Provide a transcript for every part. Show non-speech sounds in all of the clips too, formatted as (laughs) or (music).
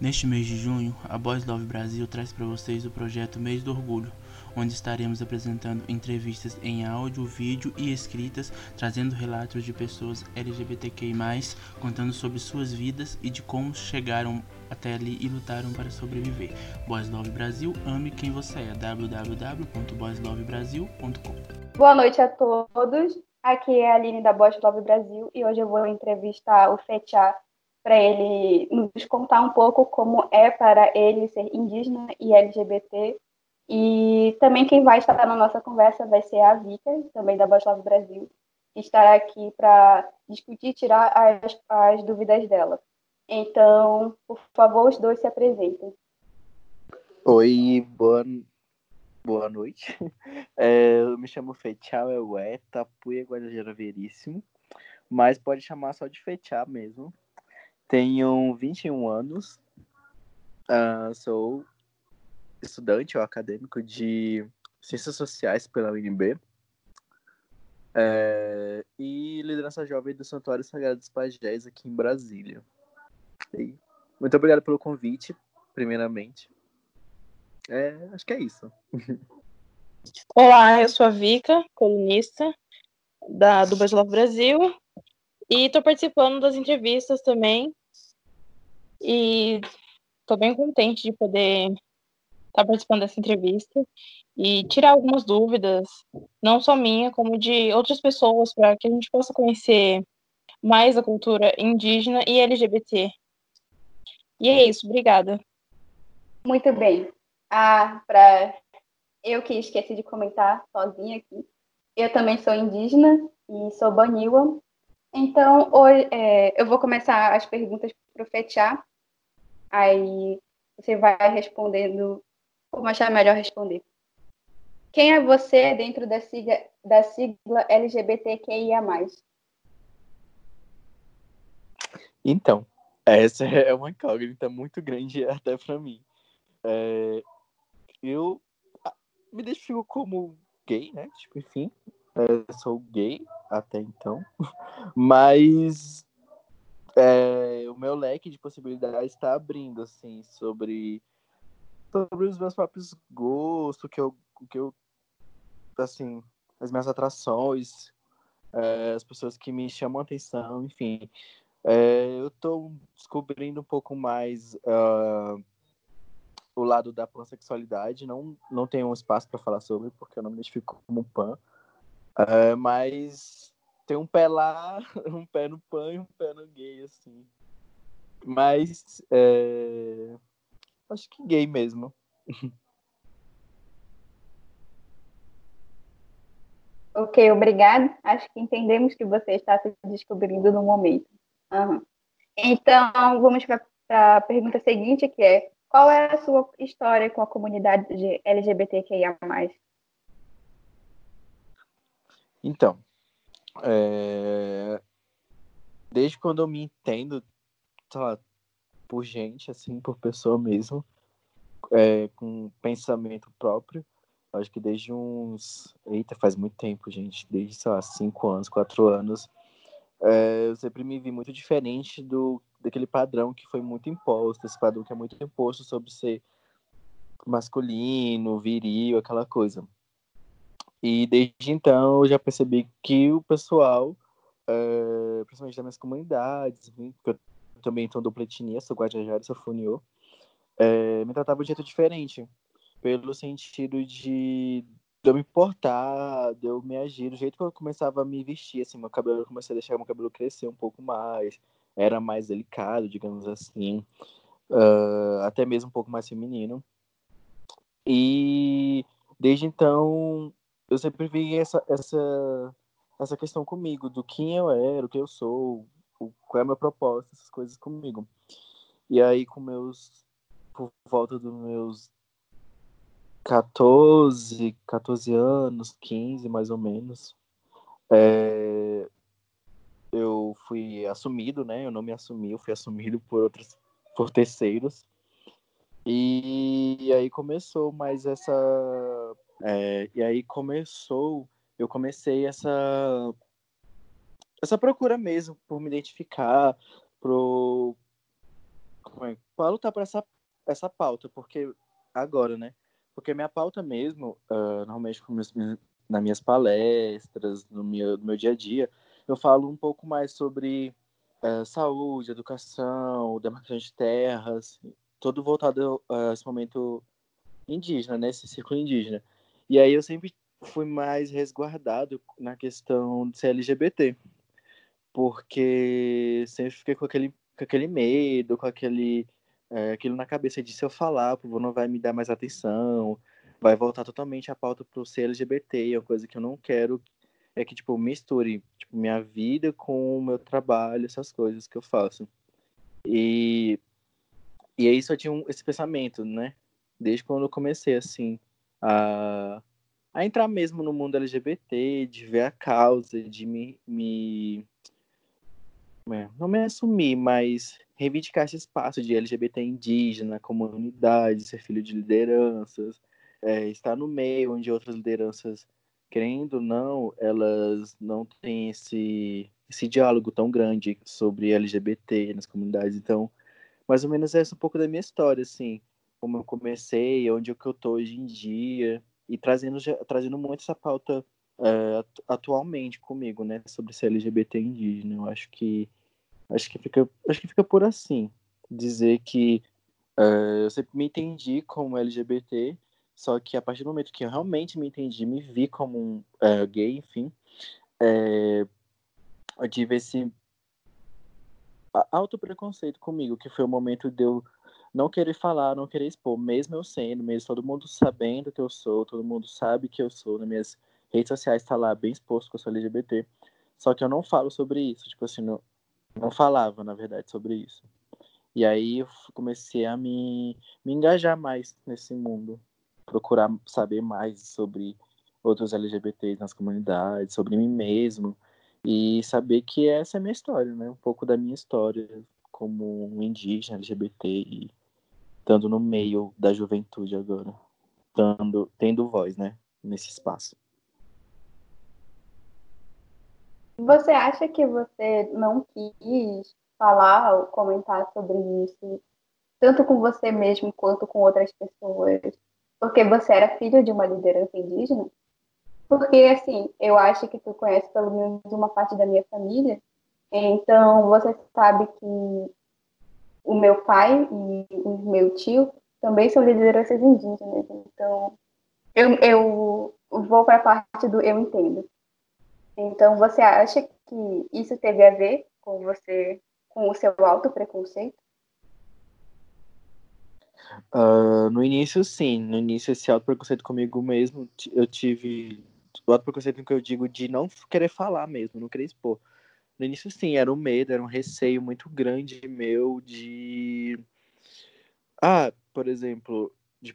Neste mês de junho, a Boys Love Brasil traz para vocês o projeto Mês do Orgulho, onde estaremos apresentando entrevistas em áudio, vídeo e escritas, trazendo relatos de pessoas LGBTQI+, contando sobre suas vidas e de como chegaram até ali e lutaram para sobreviver. Boys Love Brasil, ame quem você é. www.boyslovebrasil.com Boa noite a todos. Aqui é a Aline da Boys Love Brasil e hoje eu vou entrevistar o Fechá para ele nos contar um pouco como é para ele ser indígena e LGBT. E também quem vai estar na nossa conversa vai ser a Vika, também da Boslavo Brasil, que estará aqui para discutir e tirar as, as dúvidas dela. Então, por favor, os dois se apresentem. Oi, boa, boa noite. (laughs) É, eu me chamo Fechal Eué, Tapuia Guajajara Veríssimo, mas pode chamar só de Fechá mesmo. Tenho 21 anos, uh, sou estudante ou acadêmico de Ciências Sociais pela UNB é, e liderança jovem do Santuário Sagrado dos Pajés aqui em Brasília. E muito obrigado pelo convite, primeiramente. É, acho que é isso. (laughs) Olá, eu sou a Vika, colunista da, do Love Brasil, e estou participando das entrevistas também e estou bem contente de poder estar tá participando dessa entrevista e tirar algumas dúvidas, não só minha, como de outras pessoas, para que a gente possa conhecer mais a cultura indígena e LGBT. E é isso, obrigada. Muito bem. Ah, para eu que esqueci de comentar sozinha aqui, eu também sou indígena e sou Baniwa. Então, hoje, é, eu vou começar as perguntas para o Fetiá. Aí você vai respondendo como achar melhor responder. Quem é você dentro da sigla, da sigla LGBTQIA? Então, essa (laughs) é uma incógnita muito grande (laughs) até para mim. É, eu me identifico como gay, né? Tipo, enfim, é, sou gay até então, (laughs) mas é, o meu leque de possibilidades está abrindo, assim, sobre, sobre os meus próprios gostos, que eu, que eu assim, as minhas atrações, é, as pessoas que me chamam atenção, enfim. É, eu estou descobrindo um pouco mais uh, o lado da pansexualidade. Não, não tenho um espaço para falar sobre, porque eu não me identifico como pan. Uh, mas tem um pé lá, (laughs) um pé no pan e um pé no gay, assim. Mas é... acho que gay mesmo. (laughs) Ok, obrigado. Acho que entendemos que você está se descobrindo no momento. Uhum. Então, vamos para a pergunta seguinte, que é qual é a sua história com a comunidade de LGBTQIA+. Então, é... Desde quando eu me entendo, sei lá, por gente, assim, por pessoa mesmo, é, com pensamento próprio, acho que desde uns. Eita, faz muito tempo, gente. Desde, sei lá, cinco anos, quatro anos. É, eu sempre me vi muito diferente do daquele padrão que foi muito imposto, esse padrão que é muito imposto sobre ser masculino, viril, aquela coisa. E desde então eu já percebi que o pessoal, é, principalmente das minhas comunidades, porque eu também estou dupla etnia, sou guajajara, sou funiô, é, me tratava de jeito diferente, pelo sentido de, de eu me importar, de eu me agir, do jeito que eu começava a me vestir, assim, meu cabelo, eu comecei a deixar meu cabelo crescer um pouco mais, era mais delicado, digamos assim, uh, até mesmo um pouco mais feminino. E desde então eu sempre vi essa, essa, essa questão comigo, do quem eu era, o que eu sou, o, qual é a minha proposta, essas coisas comigo. E aí, com meus. Por volta dos meus 14, 14 anos, 15 mais ou menos, é, eu fui assumido, né? Eu não me assumi, eu fui assumido por outros, por terceiros. E aí começou mais essa é, e aí começou, eu comecei essa essa procura mesmo por me identificar, pro é para lutar por essa, essa pauta, porque agora, né? Porque minha pauta mesmo, uh, normalmente meus, nas minhas palestras, no meu, no meu dia a dia, eu falo um pouco mais sobre uh, saúde, educação, demarcação de terras, todo voltado a esse momento indígena, né? Círculo indígena. E aí eu sempre fui mais resguardado na questão de ser LGBT, porque sempre fiquei com aquele, com aquele medo, com aquele é, aquilo na cabeça de se eu falar, o povo não vai me dar mais atenção, vai voltar totalmente a pauta pro ser LGBT, é uma coisa que eu não quero é que tipo misture tipo, minha vida com o meu trabalho, essas coisas que eu faço. E e aí só tinha um, esse pensamento, né? Desde quando eu comecei assim a a entrar mesmo no mundo LGBT, de ver a causa, de me, me é, não me assumir, mas reivindicar esse espaço de LGBT indígena, comunidade, ser filho de lideranças, é, estar no meio onde outras lideranças, querendo ou não, elas não têm esse, esse diálogo tão grande sobre LGBT nas comunidades. Então, mais ou menos essa é um pouco da minha história, assim, como eu comecei, onde é que eu tô hoje em dia, e trazendo, trazendo muito essa pauta uh, atualmente comigo, né, sobre ser LGBT indígena. Eu acho que acho que fica acho que fica por assim dizer que uh, eu sempre me entendi como LGBT, só que a partir do momento que eu realmente me entendi, me vi como um uh, gay, enfim, é, eu tive esse alto preconceito comigo, que foi o momento de eu não querer falar, não querer expor, mesmo eu sendo, mesmo todo mundo sabendo que eu sou, todo mundo sabe que eu sou, nas minhas redes sociais tá lá bem exposto que eu sou LGBT, só que eu não falo sobre isso, tipo assim, não, não falava, na verdade, sobre isso. E aí eu comecei a me, me engajar mais nesse mundo, procurar saber mais sobre outros LGBTs nas comunidades, sobre mim mesmo, e saber que essa é a minha história, né? Um pouco da minha história como um indígena LGBT e estando no meio da juventude agora, tendo, tendo voz, né, nesse espaço. Você acha que você não quis falar ou comentar sobre isso, tanto com você mesmo quanto com outras pessoas, porque você era filho de uma liderança indígena? Porque, assim, eu acho que tu conhece pelo menos uma parte da minha família, então você sabe que o meu pai e o meu tio também são lideranças indígenas. Então, eu, eu vou para a parte do eu entendo. Então, você acha que isso teve a ver com você, com o seu alto preconceito? Uh, no início, sim. No início, esse alto preconceito comigo mesmo, eu tive o alto preconceito que eu digo de não querer falar mesmo, não querer expor. No início, sim, era um medo, era um receio muito grande meu de. Ah, por exemplo, de...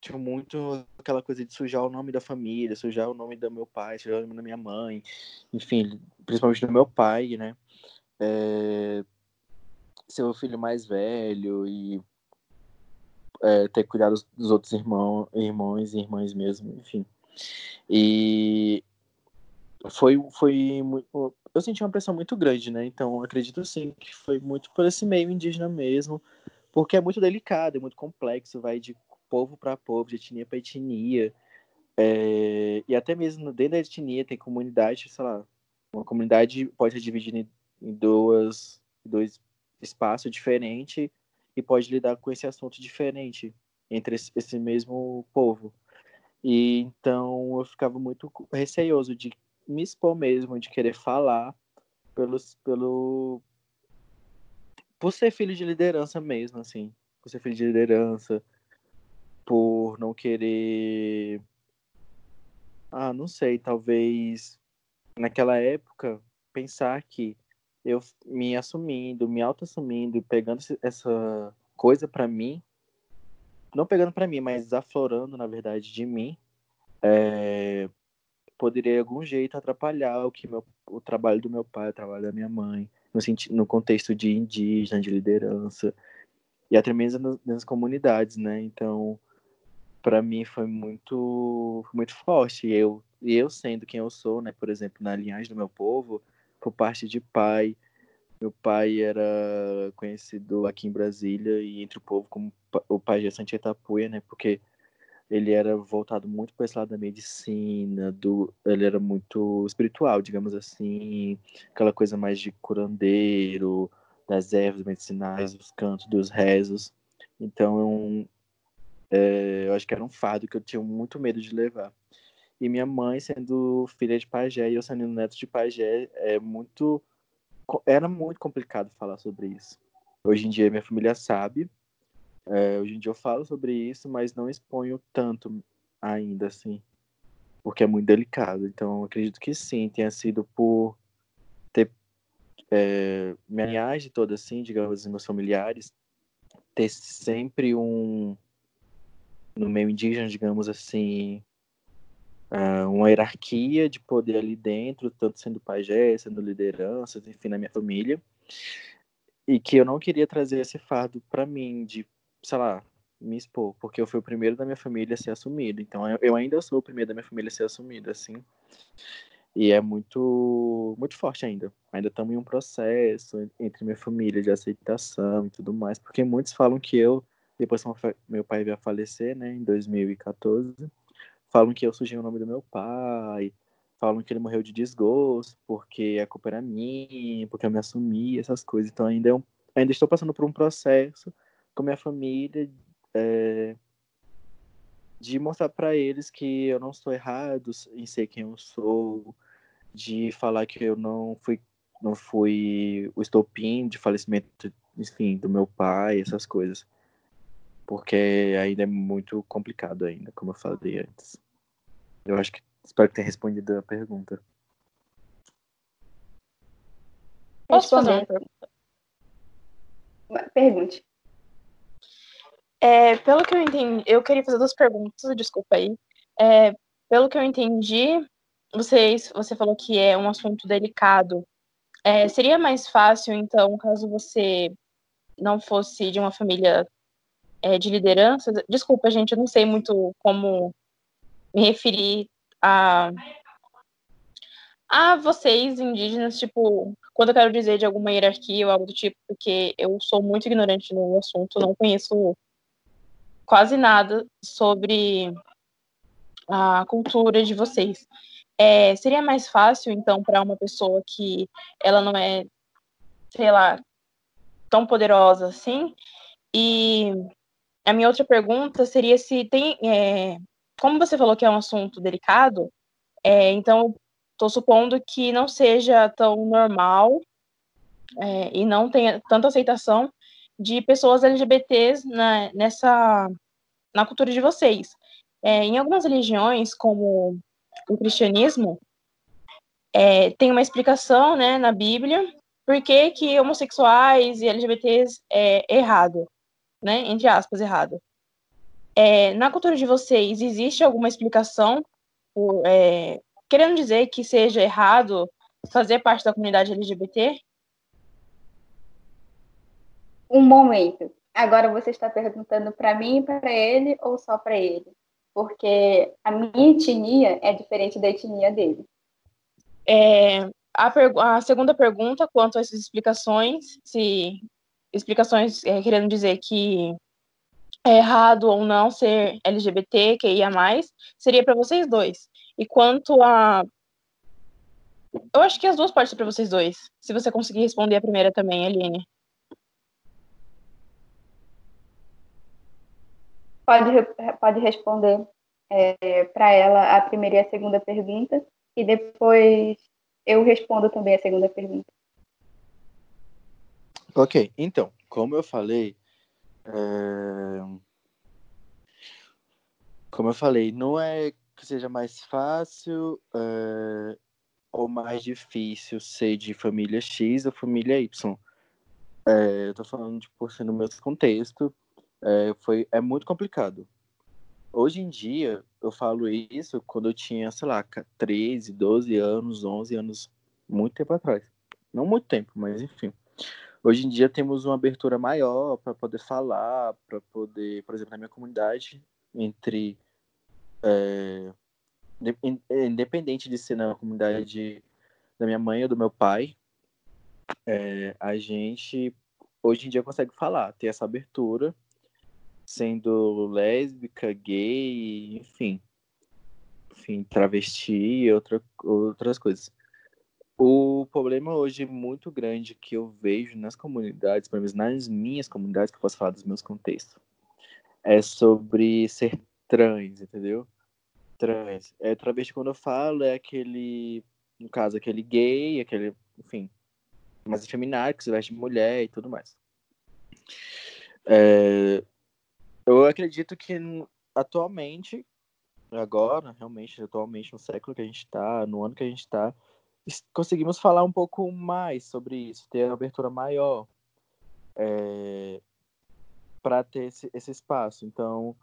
tinha muito aquela coisa de sujar o nome da família, sujar o nome do meu pai, sujar o nome da minha mãe, enfim, principalmente do meu pai, né? É... Ser o filho mais velho e é, ter cuidado dos outros irmãos, irmãos e irmãs mesmo, enfim. E foi, foi muito, eu senti uma pressão muito grande, né? Então, acredito sim que foi muito por esse meio indígena mesmo, porque é muito delicado, é muito complexo, vai de povo para povo, de etnia para etnia. É, e até mesmo dentro da etnia tem comunidade, sei lá, uma comunidade pode ser dividida em, duas, dois espaços diferentes e pode lidar com esse assunto diferente entre esse mesmo povo. E então eu ficava muito receioso de me expor mesmo, de querer falar pelo, pelo por ser filho de liderança mesmo, assim, por ser filho de liderança, por não querer ah, não sei, talvez naquela época pensar que eu me assumindo, me auto-assumindo, pegando essa coisa para mim, não pegando para mim, mas aflorando, na verdade, de mim, é, poderia de algum jeito atrapalhar o que meu, o trabalho do meu pai, o trabalho da minha mãe, no, sentido, no contexto de indígena, de liderança e até mesmo nas, comunidades, né? Então, para mim foi muito muito forte. Eu eu sendo quem eu sou, né? Por exemplo, na linhagem do meu povo, por parte de pai, Meu pai era conhecido aqui em Brasília e entre o povo como o pajé Santia Tapuia, né? Porque ele era voltado muito para esse lado da medicina, do, ele era muito espiritual, digamos assim, aquela coisa mais de curandeiro, das ervas medicinais, dos cantos, dos rezos. Então, é, eu acho que era um fardo que eu tinha muito medo de levar. E minha mãe, sendo filha de pajé e eu sendo neto de pajé, é muito, era muito complicado falar sobre isso. Hoje em dia, minha família sabe, é, hoje em dia eu falo sobre isso, mas não exponho tanto ainda, assim, porque é muito delicado. Então, acredito que sim, tenha sido por ter é, minha linhagem toda, assim, digamos, meus familiares, ter sempre um, no meio indígena, digamos assim, uh, uma hierarquia de poder ali dentro, tanto sendo pajé, sendo lideranças, enfim, na minha família, e que eu não queria trazer esse fardo para mim de sei lá, me expor, porque eu fui o primeiro da minha família a ser assumido. Então eu ainda sou o primeiro da minha família a ser assumido, assim. E é muito, muito forte ainda. Ainda estamos em um processo entre minha família de aceitação e tudo mais, porque muitos falam que eu, depois que meu pai veio a falecer, né, em 2014, falam que eu sujei o nome do meu pai, falam que ele morreu de desgosto, porque a culpa era minha, porque eu me assumi, essas coisas. Então ainda, é um, ainda estou passando por um processo com minha família, é, de mostrar para eles que eu não estou errado em ser quem eu sou, de falar que eu não fui não fui o estopim de falecimento, enfim, do meu pai, essas coisas. Porque ainda é muito complicado ainda, como eu falei antes. Eu acho que espero ter respondido a pergunta. Posso fazer uma pergunta? Pergunte. É, pelo que eu entendi, eu queria fazer duas perguntas, desculpa aí. É, pelo que eu entendi, vocês, você falou que é um assunto delicado. É, seria mais fácil, então, caso você não fosse de uma família é, de liderança? Desculpa, gente, eu não sei muito como me referir a, a vocês, indígenas, tipo, quando eu quero dizer de alguma hierarquia ou algo do tipo, porque eu sou muito ignorante no assunto, não conheço quase nada sobre a cultura de vocês. É, seria mais fácil, então, para uma pessoa que ela não é, sei lá, tão poderosa assim? E a minha outra pergunta seria se tem. É, como você falou que é um assunto delicado, é, então estou supondo que não seja tão normal é, e não tenha tanta aceitação de pessoas LGBTs na, nessa na cultura de vocês. É, em algumas religiões, como o cristianismo, é, tem uma explicação né, na Bíblia por que, que homossexuais e LGBTs é errado, né? Entre aspas, errado. É, na cultura de vocês, existe alguma explicação por, é, querendo dizer que seja errado fazer parte da comunidade LGBT? Um momento. Agora você está perguntando para mim para ele ou só para ele? Porque a minha etnia é diferente da etnia dele. É, a, a, segunda pergunta, quanto a essas explicações, se explicações é, querendo dizer que é errado ou não ser LGBT, que ia mais, seria para vocês dois. E quanto a eu acho que as duas partes para vocês dois. Se você conseguir responder a primeira também, Aline. Pode, pode responder é, para ela a primeira e a segunda pergunta, e depois eu respondo também a segunda pergunta. Ok, então, como eu falei, é... como eu falei, não é que seja mais fácil é... ou mais difícil ser de família X ou família Y. É, eu tô falando de, por ser no meu contexto, é, foi, é muito complicado. Hoje em dia, eu falo isso quando eu tinha, sei lá, 13, 12 anos, 11 anos, muito tempo atrás. Não muito tempo, mas enfim. Hoje em dia temos uma abertura maior para poder falar, para poder, por exemplo, na minha comunidade, entre. É, independente de ser na comunidade da minha mãe ou do meu pai, é, a gente hoje em dia consegue falar, ter essa abertura, sendo lésbica, gay, enfim, enfim, travesti e outra, outras coisas. O problema hoje muito grande que eu vejo nas comunidades, pelo menos nas minhas comunidades, que eu posso falar dos meus contextos, é sobre ser trans, entendeu? Trans. É, travesti, quando eu falo, é aquele, no caso, aquele gay, aquele, enfim, mais efeminado, que se veste de mulher e tudo mais. É, eu acredito que atualmente, agora, realmente, atualmente, no século que a gente está, no ano que a gente está, conseguimos falar um pouco mais sobre isso, ter abertura maior é, para ter esse, esse espaço. Então,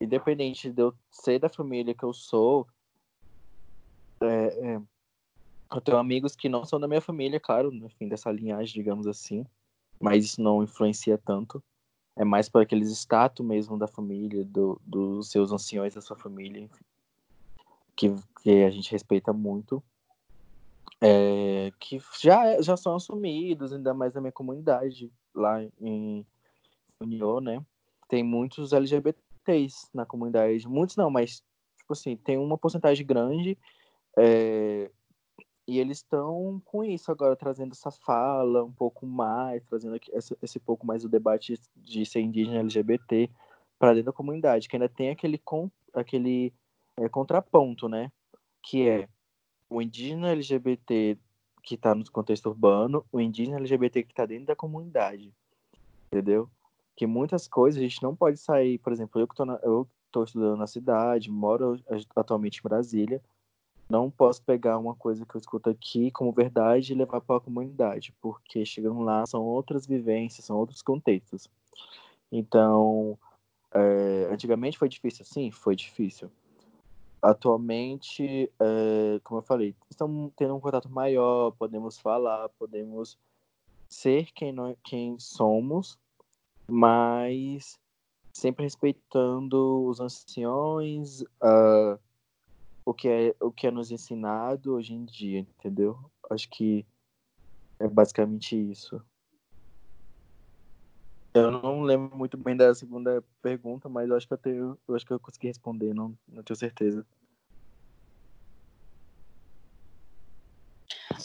independente de eu ser da família que eu sou, é, é, eu tenho amigos que não são da minha família, claro, no fim dessa linhagem, digamos assim, mas isso não influencia tanto. É mais para aqueles status mesmo da família, do, dos seus anciões da sua família, que, que a gente respeita muito é, que já, já são assumidos, ainda mais na minha comunidade, lá em União, né? Tem muitos LGBTs na comunidade. Muitos não, mas, tipo assim, tem uma porcentagem grande. É, e eles estão com isso agora, trazendo essa fala um pouco mais, trazendo esse, esse pouco mais o debate de ser indígena LGBT para dentro da comunidade, que ainda tem aquele, com, aquele é, contraponto, né? Que é o indígena LGBT que está no contexto urbano, o indígena LGBT que está dentro da comunidade, entendeu? Que muitas coisas a gente não pode sair, por exemplo, eu que estou estudando na cidade, moro atualmente em Brasília, não posso pegar uma coisa que eu escuto aqui como verdade e levar para a comunidade, porque chegando lá são outras vivências, são outros contextos. Então, é, antigamente foi difícil, sim, foi difícil atualmente, é, como eu falei, estamos tendo um contato maior, podemos falar, podemos ser quem, nós, quem somos, mas sempre respeitando os anciões, uh, o, que é, o que é nos ensinado hoje em dia, entendeu? Acho que é basicamente isso. Eu não lembro muito bem da segunda pergunta, mas eu acho que eu tenho, eu acho que eu consegui responder, não, não tenho certeza.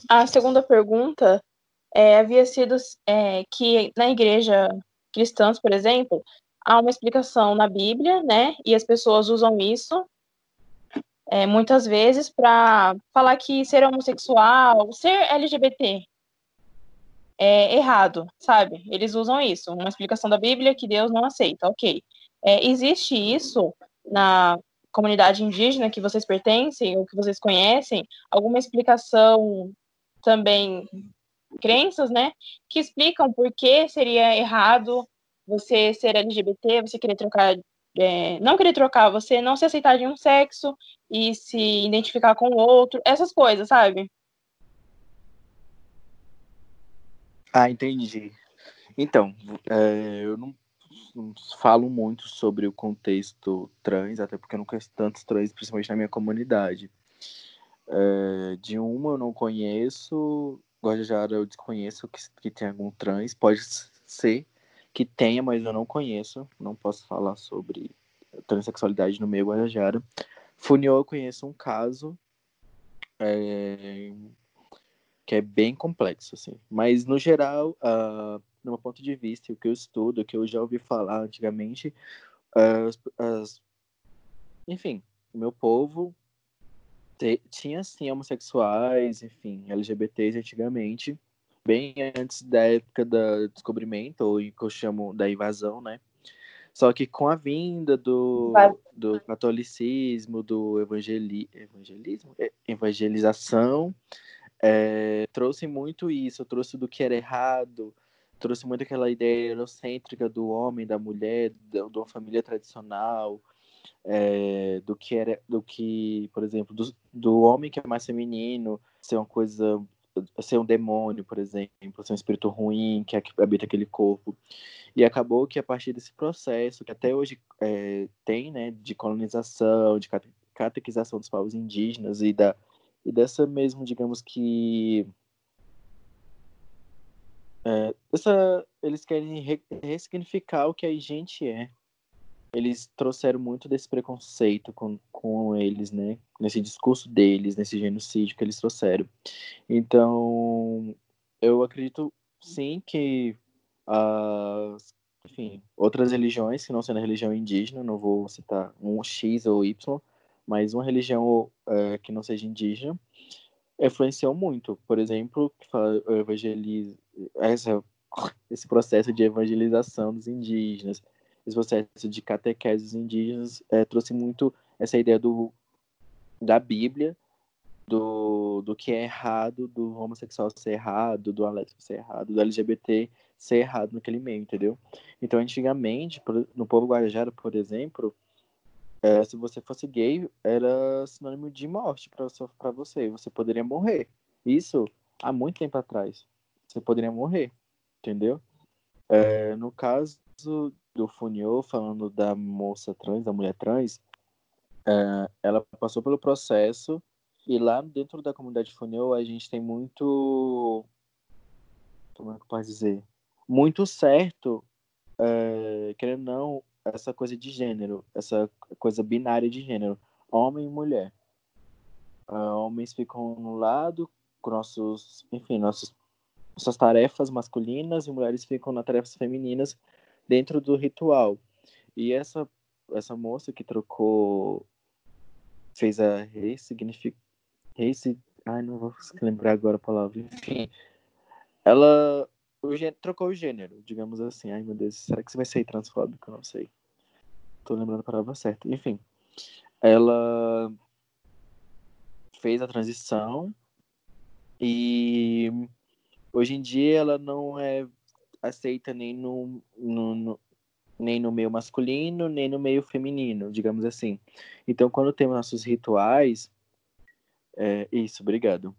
A segunda pergunta é, havia sido é, que na igreja cristãs, por exemplo, há uma explicação na Bíblia, né? E as pessoas usam isso é, muitas vezes para falar que ser homossexual, ser LGBT é errado, sabe? Eles usam isso, uma explicação da Bíblia que Deus não aceita, ok. É, existe isso na comunidade indígena que vocês pertencem ou que vocês conhecem? Alguma explicação também, crenças, né? Que explicam por que seria errado você ser LGBT, você querer trocar é, não querer trocar, você não se aceitar de um sexo e se identificar com o outro, essas coisas, sabe? Ah, entendi. Então, é, eu não, não, falo muito sobre o contexto trans, até porque eu não conheço tantos trans, principalmente na minha comunidade. É, de uma eu não conheço, Guajajara eu desconheço que, que tem algum trans, pode ser que tenha, mas eu não conheço, não posso falar sobre transexualidade no meio Guajajara. Funiô eu conheço um caso, é, que é bem complexo, assim. Mas, no geral, uh, no meu ponto de vista, o que eu estudo, o que eu já ouvi falar antigamente, as, as, enfim, o meu povo te, tinha, sim, homossexuais, enfim, LGBTs antigamente, bem antes da época do descobrimento, ou que eu chamo da invasão, né? Só que com a vinda do, do catolicismo, do evangeli, evangelismo, evangelização, é, trouxe muito isso, trouxe do que era errado, trouxe muito aquela ideia eurocêntrica do homem, da mulher, de uma família tradicional, é, do que era, do que, por exemplo, do, do homem que é mais feminino, ser uma coisa, ser um demônio, por exemplo, ser um espírito ruim que habita aquele corpo. E acabou que a partir desse processo, que até hoje é, tem, né, de colonização, de catequização dos povos indígenas e da e dessa mesmo, digamos que é, essa, eles querem re, ressignificar o que a gente é. Eles trouxeram muito desse preconceito com, com eles, né? Nesse discurso deles, nesse genocídio que eles trouxeram. Então, eu acredito sim que as enfim, outras religiões que não sendo a religião indígena, não vou citar um X ou Y, mas uma religião é, que não seja indígena, influenciou muito. Por exemplo, evangeliza, essa, esse processo de evangelização dos indígenas, esse processo de catequese dos indígenas é, trouxe muito essa ideia do, da Bíblia, do, do que é errado, do homossexual ser errado, do alésbico ser errado, do LGBT ser errado naquele meio, entendeu? Então, antigamente, no povo guarajara, por exemplo, é, se você fosse gay, era sinônimo de morte para você. Você poderia morrer. Isso há muito tempo atrás. Você poderia morrer, entendeu? É, no caso do Funio, falando da moça trans, da mulher trans, é, ela passou pelo processo e lá dentro da comunidade Funio a gente tem muito. Como é que eu posso dizer? Muito certo, é, querendo ou não, essa coisa de gênero, essa coisa binária de gênero, homem e mulher. Uh, homens ficam no lado com nossos, enfim, nossos, nossas tarefas masculinas e mulheres ficam nas tarefas femininas dentro do ritual. E essa essa moça que trocou fez a ressignificar Resi... ai não vou lembrar agora a palavra enfim ela o trocou o gênero, digamos assim. Ai, meu Deus, será que você vai ser transfóbico? Não sei. Tô lembrando a palavra certa. Enfim, ela fez a transição e hoje em dia ela não é aceita nem no, no, no, nem no meio masculino, nem no meio feminino, digamos assim. Então, quando temos nossos rituais, é, isso, obrigado.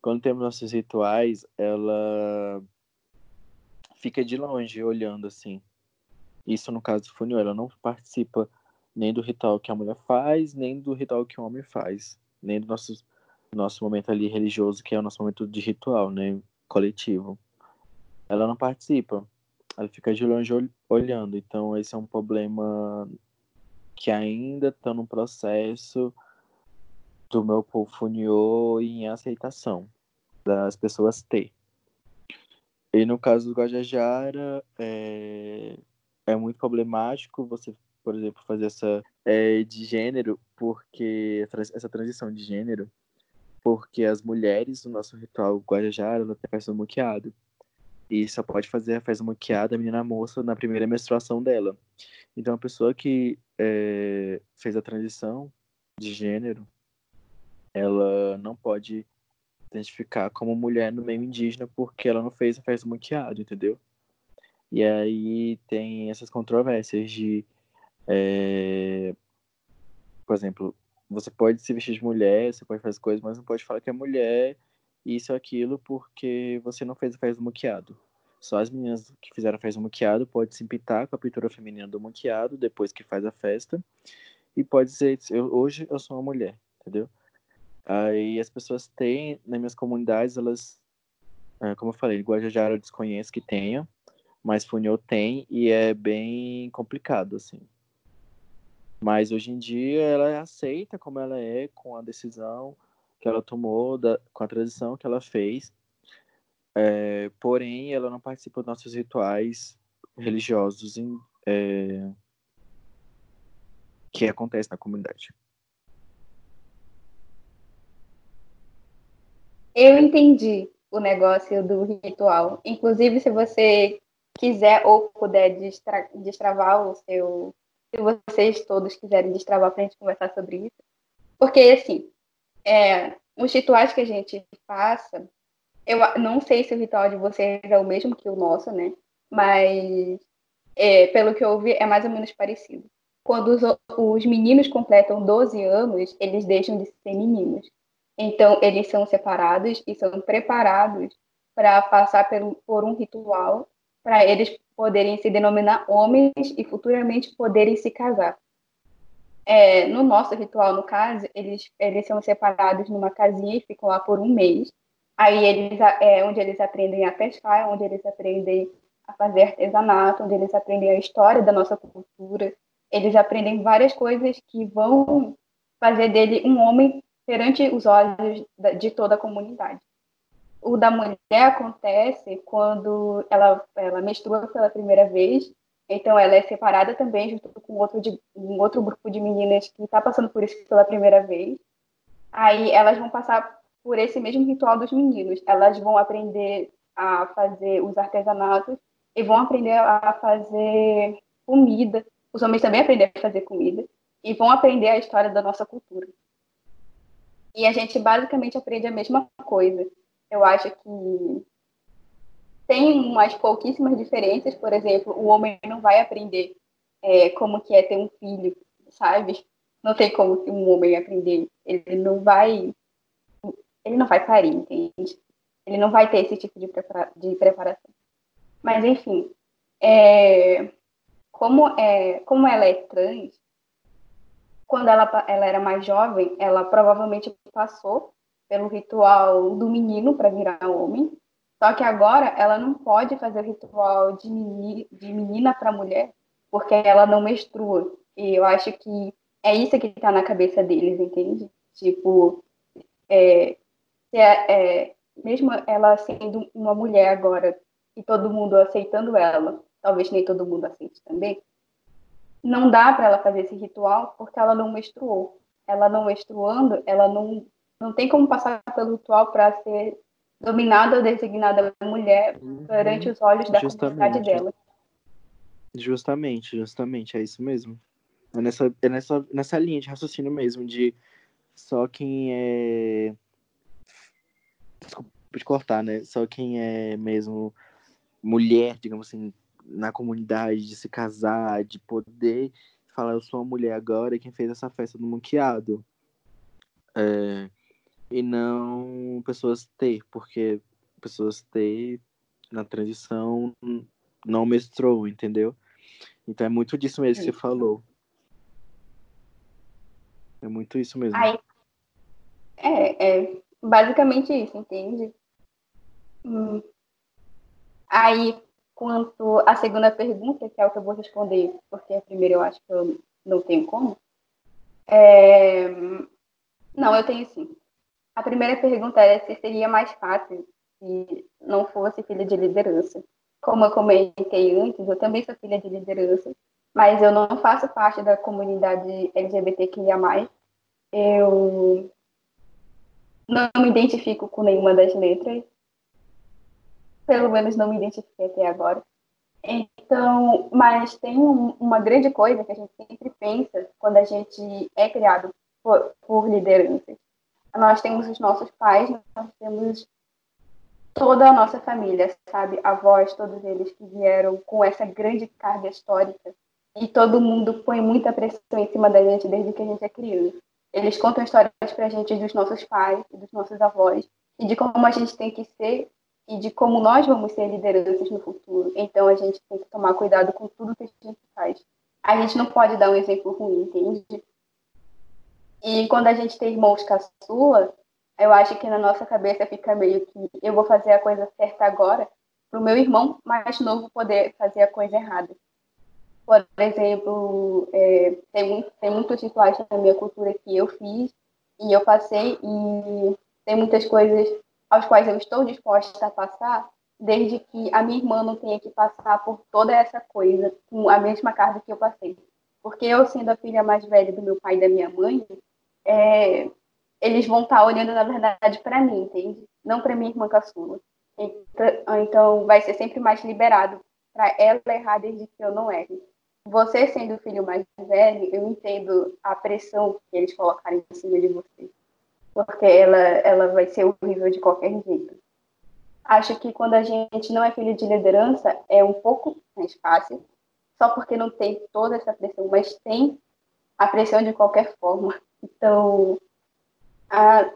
Quando temos nossos rituais, ela fica de longe olhando assim. Isso no caso do funil, ela não participa nem do ritual que a mulher faz, nem do ritual que o homem faz, nem do nosso, nosso momento ali religioso, que é o nosso momento de ritual, né, coletivo. Ela não participa, ela fica de longe olhando. Então, esse é um problema que ainda está no processo do meu povo em aceitação das pessoas ter. E no caso do Guajajara, é, é muito problemático você, por exemplo, fazer essa é, de gênero, porque essa transição de gênero, porque as mulheres no nosso ritual Guajajara, ela faz o muqueado. E só pode fazer a festa muqueada a menina moça na primeira menstruação dela. Então, a pessoa que é, fez a transição de gênero, ela não pode identificar como mulher no meio indígena porque ela não fez a festa muqueado, entendeu? E aí tem essas controvérsias de, é, por exemplo, você pode se vestir de mulher, você pode fazer coisas, mas não pode falar que é mulher, isso aquilo, porque você não fez a festa do muqueado. Só as meninas que fizeram a festa do muqueado podem se pintar com a pintura feminina do muqueado depois que faz a festa. E pode dizer, eu, hoje eu sou uma mulher, entendeu? Aí as pessoas têm, nas minhas comunidades, elas, é, como eu falei, Guajajara eu desconheço que tenha, mas Funil tem e é bem complicado, assim. Mas hoje em dia ela aceita como ela é, com a decisão que ela tomou, da, com a transição que ela fez. É, porém, ela não participa dos nossos rituais religiosos em, é, que acontecem na comunidade. Eu entendi o negócio do ritual. Inclusive, se você quiser ou puder destra destravar o seu. Se vocês todos quiserem destravar para a gente conversar sobre isso. Porque, assim, é, os rituais que a gente faça, eu não sei se o ritual de vocês é o mesmo que o nosso, né? Mas, é, pelo que eu ouvi, é mais ou menos parecido. Quando os, os meninos completam 12 anos, eles deixam de ser meninos. Então, eles são separados e são preparados para passar por um ritual para eles poderem se denominar homens e futuramente poderem se casar. É, no nosso ritual, no caso, eles, eles são separados numa casinha e ficam lá por um mês. Aí eles é onde eles aprendem a pescar, onde eles aprendem a fazer artesanato, onde eles aprendem a história da nossa cultura. Eles aprendem várias coisas que vão fazer dele um homem perante os olhos de toda a comunidade. O da mulher acontece quando ela, ela menstrua pela primeira vez, então ela é separada também junto com outro, de, um outro grupo de meninas que está passando por isso pela primeira vez. Aí elas vão passar por esse mesmo ritual dos meninos. Elas vão aprender a fazer os artesanatos e vão aprender a fazer comida. Os homens também aprendem a fazer comida e vão aprender a história da nossa cultura. E a gente basicamente aprende a mesma coisa. Eu acho que tem umas pouquíssimas diferenças. Por exemplo, o homem não vai aprender é, como que é ter um filho, sabe? Não tem como um homem aprender. Ele não vai, ele não vai parir, entende? Ele não vai ter esse tipo de, prepara de preparação. Mas enfim, é, como é, como ela é trans, quando ela, ela era mais jovem, ela provavelmente passou pelo ritual do menino para virar homem. Só que agora ela não pode fazer o ritual de, meni, de menina para mulher, porque ela não menstrua. E eu acho que é isso que está na cabeça deles, entende? Tipo, é, é, é, mesmo ela sendo uma mulher agora e todo mundo aceitando ela, talvez nem todo mundo aceite também, não dá para ela fazer esse ritual porque ela não menstruou. Ela não menstruando, ela não, não tem como passar pelo ritual para ser dominada ou designada mulher uhum. perante os olhos da justamente. comunidade dela. Justamente, justamente, é isso mesmo. É nessa, é nessa, nessa linha de raciocínio mesmo, de só quem é. Desculpa de cortar, né? Só quem é mesmo mulher, digamos assim, na comunidade, de se casar, de poder falar, eu sou uma mulher agora, quem fez essa festa no Monqueado. É, e não pessoas ter, porque pessoas ter na transição não mestrou, entendeu? Então é muito disso mesmo que você falou. É muito isso mesmo. Aí, é, é basicamente isso, entende? Hum. Aí, Quanto à segunda pergunta, que é o que eu vou responder, porque a primeira eu acho que eu não tenho como. É... Não, eu tenho sim. A primeira pergunta é se seria mais fácil se não fosse filha de liderança. Como eu comentei antes, eu também sou filha de liderança, mas eu não faço parte da comunidade LGBTQIA+. Eu não me identifico com nenhuma das letras pelo menos não me identifiquei até agora. Então, mas tem um, uma grande coisa que a gente sempre pensa quando a gente é criado por, por lideranças. Nós temos os nossos pais, nós temos toda a nossa família, sabe? Avós, todos eles que vieram com essa grande carga histórica. E todo mundo põe muita pressão em cima da gente desde que a gente é criança. Eles contam histórias pra gente dos nossos pais, dos nossos avós, e de como a gente tem que ser e de como nós vamos ser lideranças no futuro. Então a gente tem que tomar cuidado com tudo que a gente faz. A gente não pode dar um exemplo ruim, entende? E quando a gente tem irmãos caçula, eu acho que na nossa cabeça fica meio que eu vou fazer a coisa certa agora, para o meu irmão mais novo poder fazer a coisa errada. Por exemplo, é, tem, muito, tem muitos rituais na minha cultura que eu fiz e eu passei, e tem muitas coisas aos quais eu estou disposta a passar, desde que a minha irmã não tenha que passar por toda essa coisa com a mesma carga que eu passei. Porque eu, sendo a filha mais velha do meu pai e da minha mãe, é, eles vão estar olhando, na verdade, para mim, entende? Não para minha irmã caçula. Então, então, vai ser sempre mais liberado para ela errar desde que eu não erre. Você, sendo o filho mais velho, eu entendo a pressão que eles colocarem em cima de você porque ela, ela vai ser horrível de qualquer jeito. Acho que quando a gente não é filho de liderança, é um pouco mais fácil, só porque não tem toda essa pressão, mas tem a pressão de qualquer forma. Então,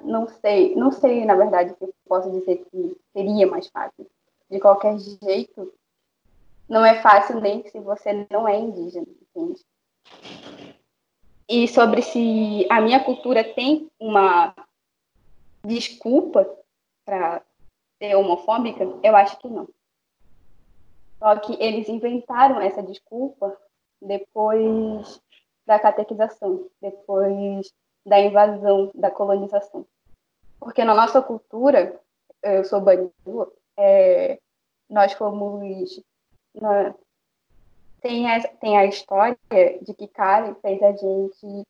não sei, não sei, na verdade, se posso dizer que seria mais fácil. De qualquer jeito, não é fácil nem se você não é indígena, entende? E sobre se a minha cultura tem uma desculpa para ser homofóbica? Eu acho que não. Só que eles inventaram essa desculpa depois da catequização, depois da invasão, da colonização. Porque na nossa cultura, eu sou banhu, é, nós fomos. Na, tem, a, tem a história de que Kali fez a gente.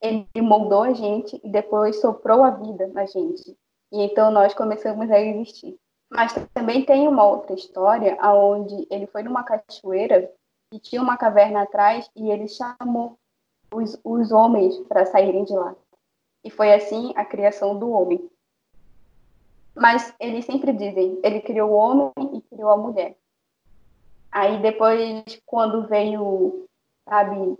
Ele moldou a gente e depois soprou a vida na gente. E então nós começamos a existir. Mas também tem uma outra história onde ele foi numa cachoeira e tinha uma caverna atrás e ele chamou os, os homens para saírem de lá. E foi assim a criação do homem. Mas eles sempre dizem, ele criou o homem e criou a mulher. Aí depois, quando veio, sabe,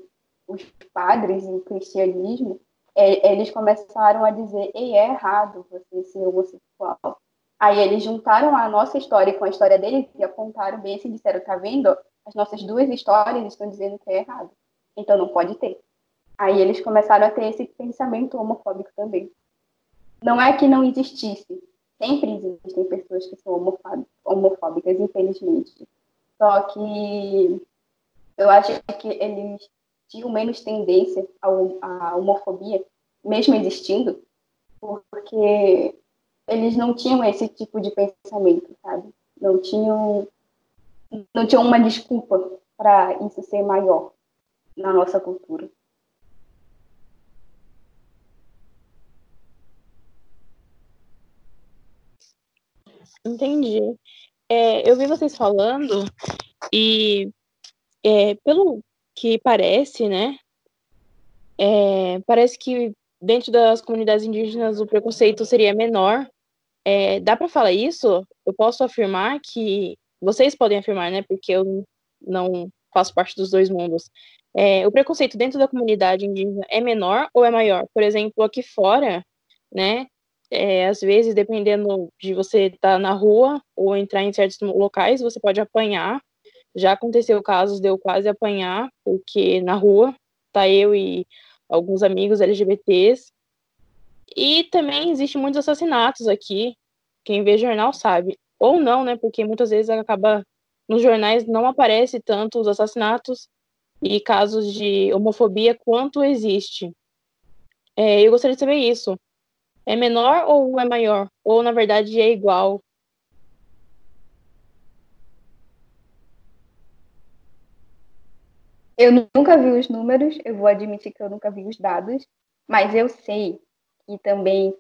os padres e o cristianismo, é, eles começaram a dizer, ei, é errado você ser homossexual. Aí eles juntaram a nossa história com a história deles e apontaram bem assim, disseram, tá vendo? As nossas duas histórias estão dizendo que é errado. Então não pode ter. Aí eles começaram a ter esse pensamento homofóbico também. Não é que não existisse. Sempre existem pessoas que são homofóbicas, infelizmente. Só que eu acho que eles tinham menos tendência à homofobia, mesmo existindo, porque eles não tinham esse tipo de pensamento, sabe? Não tinham, não tinham uma desculpa para isso ser maior na nossa cultura. Entendi. É, eu vi vocês falando e é, pelo que parece, né? É, parece que dentro das comunidades indígenas o preconceito seria menor. É, dá para falar isso? Eu posso afirmar que vocês podem afirmar, né? Porque eu não faço parte dos dois mundos. É, o preconceito dentro da comunidade indígena é menor ou é maior? Por exemplo, aqui fora, né? É, às vezes, dependendo de você estar tá na rua ou entrar em certos locais, você pode apanhar. Já aconteceu casos de eu quase apanhar, porque na rua tá eu e alguns amigos LGBTs. E também existem muitos assassinatos aqui. Quem vê jornal sabe. Ou não, né? Porque muitas vezes acaba nos jornais não aparece tanto os assassinatos e casos de homofobia quanto existe. É, eu gostaria de saber isso é menor ou é maior? Ou na verdade é igual? Eu nunca vi os números, eu vou admitir que eu nunca vi os dados, mas eu sei que também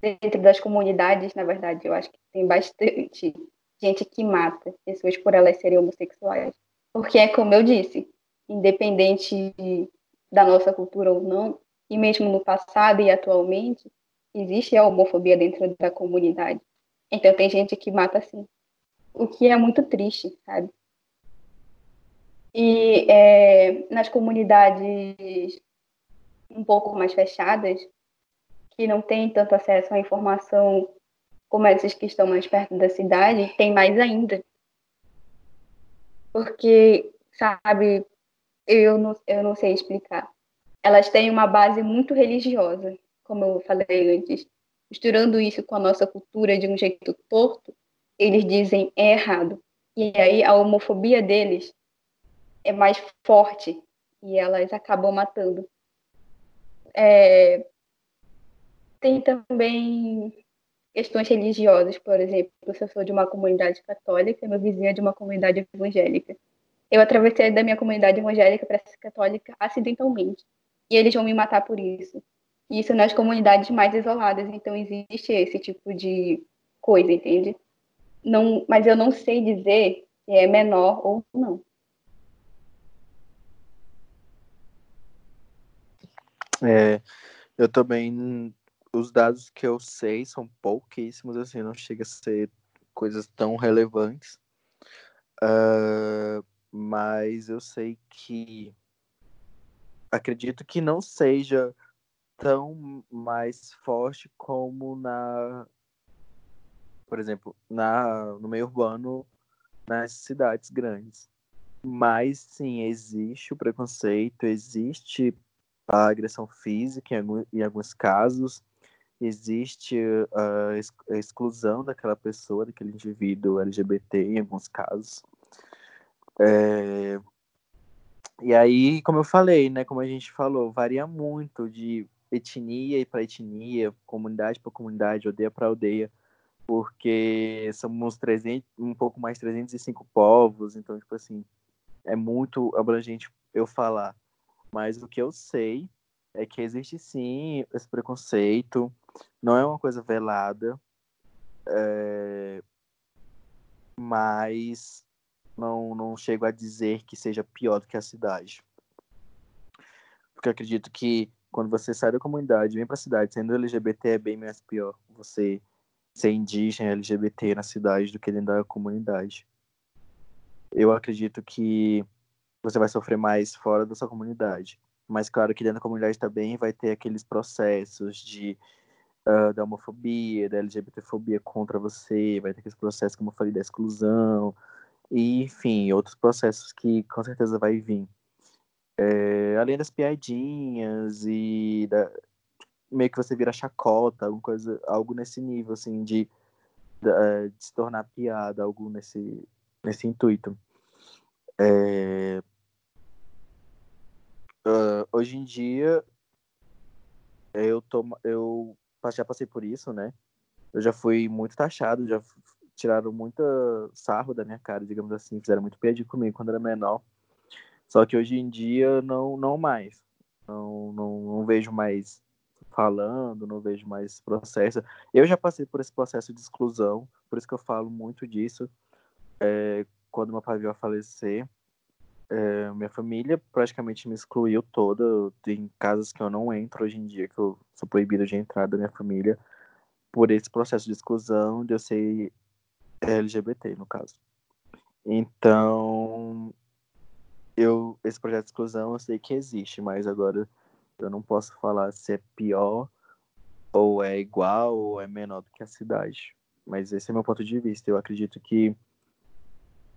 dentro das comunidades, na verdade, eu acho que tem bastante (laughs) gente que mata pessoas por elas serem homossexuais. Porque é como eu disse, independente da nossa cultura ou não, e mesmo no passado e atualmente, existe a homofobia dentro da comunidade. Então tem gente que mata assim. O que é muito triste, sabe? E é, nas comunidades um pouco mais fechadas, que não têm tanto acesso à informação como essas que estão mais perto da cidade, tem mais ainda. Porque, sabe, eu não, eu não sei explicar. Elas têm uma base muito religiosa como eu falei antes, misturando isso com a nossa cultura de um jeito torto, eles dizem é errado. E aí a homofobia deles é mais forte e elas acabam matando. É... Tem também questões religiosas, por exemplo, se eu sou de uma comunidade católica, meu vizinho é de uma comunidade evangélica. Eu atravessei da minha comunidade evangélica para essa católica acidentalmente. E eles vão me matar por isso. Isso nas comunidades mais isoladas, então existe esse tipo de coisa, entende? Não, mas eu não sei dizer se é menor ou não. É, eu também, os dados que eu sei são pouquíssimos, assim, não chega a ser coisas tão relevantes. Uh, mas eu sei que acredito que não seja tão mais forte como na, por exemplo, na, no meio urbano, nas cidades grandes. Mas sim, existe o preconceito, existe a agressão física em, alguns, em alguns casos, existe a exclusão daquela pessoa, daquele indivíduo LGBT em alguns casos. É... E aí, como eu falei, né, como a gente falou, varia muito de etnia para etnia, comunidade para comunidade, aldeia para aldeia, porque somos 300, um pouco mais 305 povos, então, tipo assim, é muito abrangente eu falar. Mas o que eu sei é que existe sim esse preconceito, não é uma coisa velada, é... mas não, não chego a dizer que seja pior do que a cidade. Porque acredito que quando você sai da comunidade vem para a cidade sendo LGBT é bem mais pior você ser indígena LGBT na cidade do que dentro da comunidade. Eu acredito que você vai sofrer mais fora da sua comunidade. Mas claro que dentro da comunidade também vai ter aqueles processos de uh, da homofobia, da LGBTfobia contra você, vai ter aqueles processos, como eu falei, da exclusão, e enfim, outros processos que com certeza vai vir. É, além das piadinhas e da, meio que você vira chacota, alguma coisa, algo nesse nível, assim, de, de, eh, de se tornar piada, algo nesse, nesse intuito. É, uh, hoje em dia, eu, tô, eu já passei por isso, né? Eu já fui muito taxado, já tiraram muita sarro da minha cara, digamos assim, fizeram muito piadinha comigo quando era menor. Só que hoje em dia não, não mais. Não, não, não vejo mais falando, não vejo mais processo. Eu já passei por esse processo de exclusão, por isso que eu falo muito disso. É, quando meu pai veio a falecer, é, minha família praticamente me excluiu toda. Tem casas que eu não entro hoje em dia, que eu sou proibido de entrar da minha família, por esse processo de exclusão de eu ser LGBT, no caso. Então, eu esse projeto de exclusão eu sei que existe, mas agora eu não posso falar se é pior ou é igual ou é menor do que a cidade. Mas esse é meu ponto de vista. Eu acredito que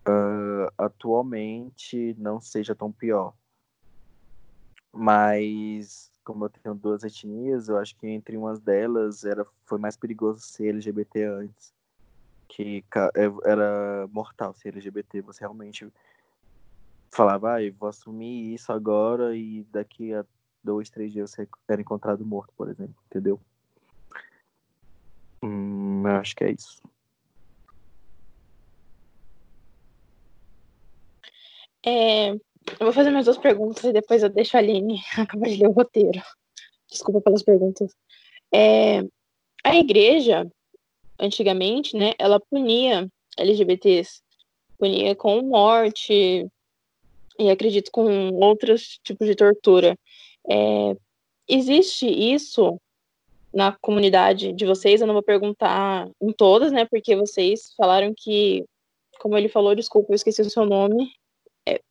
uh, atualmente não seja tão pior. Mas como eu tenho duas etnias, eu acho que entre umas delas era foi mais perigoso ser LGBT antes, que é, era mortal ser LGBT. Você realmente falava, ah, eu vou assumir isso agora e daqui a dois, três dias você era encontrado morto, por exemplo, entendeu? Hum, eu acho que é isso. É, eu vou fazer mais duas perguntas e depois eu deixo a Aline (laughs) acabar de ler o roteiro. Desculpa pelas perguntas. É, a igreja, antigamente, né, ela punia LGBTs, punia com morte e acredito com outros tipos de tortura. É, existe isso na comunidade de vocês? Eu não vou perguntar em todas, né? Porque vocês falaram que, como ele falou, desculpa, eu esqueci o seu nome. É,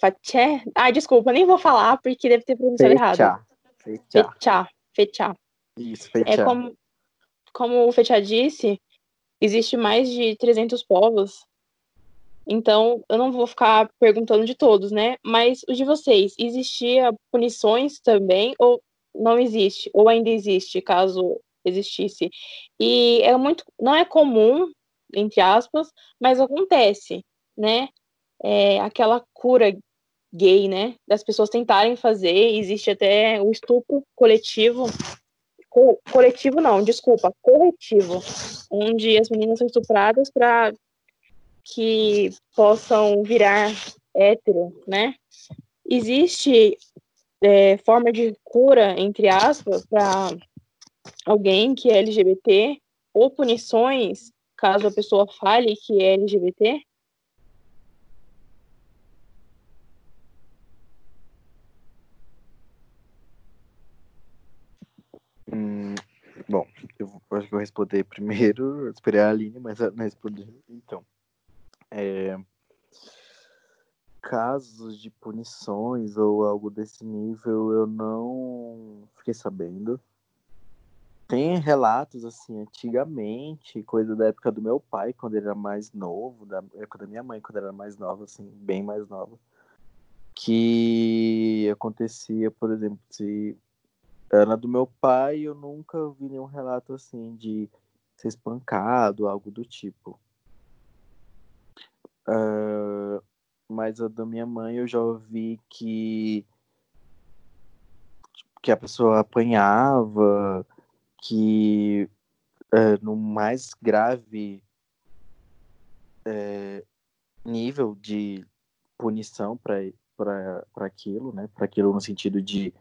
Fatché? Ah, desculpa, nem vou falar porque deve ter pronunciado errado. Fechá. Fechá. Isso, Fechá. É como, como o Fechá disse, existe mais de 300 povos então, eu não vou ficar perguntando de todos, né? Mas os de vocês, existia punições também ou não existe? Ou ainda existe, caso existisse? E é muito, não é comum, entre aspas, mas acontece, né? É aquela cura gay, né? Das pessoas tentarem fazer, existe até o estupro coletivo co coletivo não, desculpa, corretivo, onde as meninas são estupradas para que possam virar hétero, né? Existe é, forma de cura, entre aspas, para alguém que é LGBT ou punições caso a pessoa fale que é LGBT? Hum, bom, eu acho que vou responder (laughs) primeiro, esperei a Aline, mas não responder. Então, é, casos de punições ou algo desse nível eu não fiquei sabendo. Tem relatos assim, antigamente, coisa da época do meu pai, quando ele era mais novo, da época da minha mãe, quando ela era mais nova, assim, bem mais nova, que acontecia, por exemplo, se Na do meu pai, eu nunca vi nenhum relato assim de ser espancado, algo do tipo. Uh, mas a da minha mãe eu já ouvi que que a pessoa apanhava, que uh, no mais grave uh, nível de punição para aquilo, né? Para aquilo no sentido de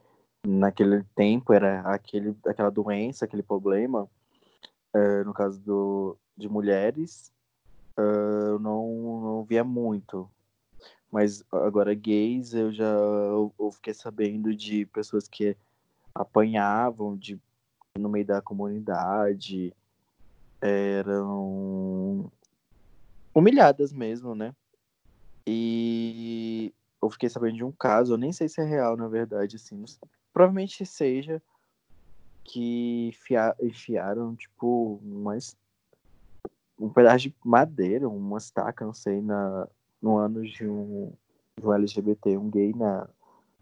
naquele tempo era aquele, aquela doença, aquele problema, uh, no caso do, de mulheres, uh, eu não, não via muito. Mas agora gays eu já eu, eu fiquei sabendo de pessoas que apanhavam de, no meio da comunidade, eram humilhadas mesmo, né? E eu fiquei sabendo de um caso, eu nem sei se é real, na verdade, assim, provavelmente seja que fia, enfiaram, tipo, mais um pedaço de madeira, uma estaca, não sei, na, no ano de um, de um LGBT, um gay, na,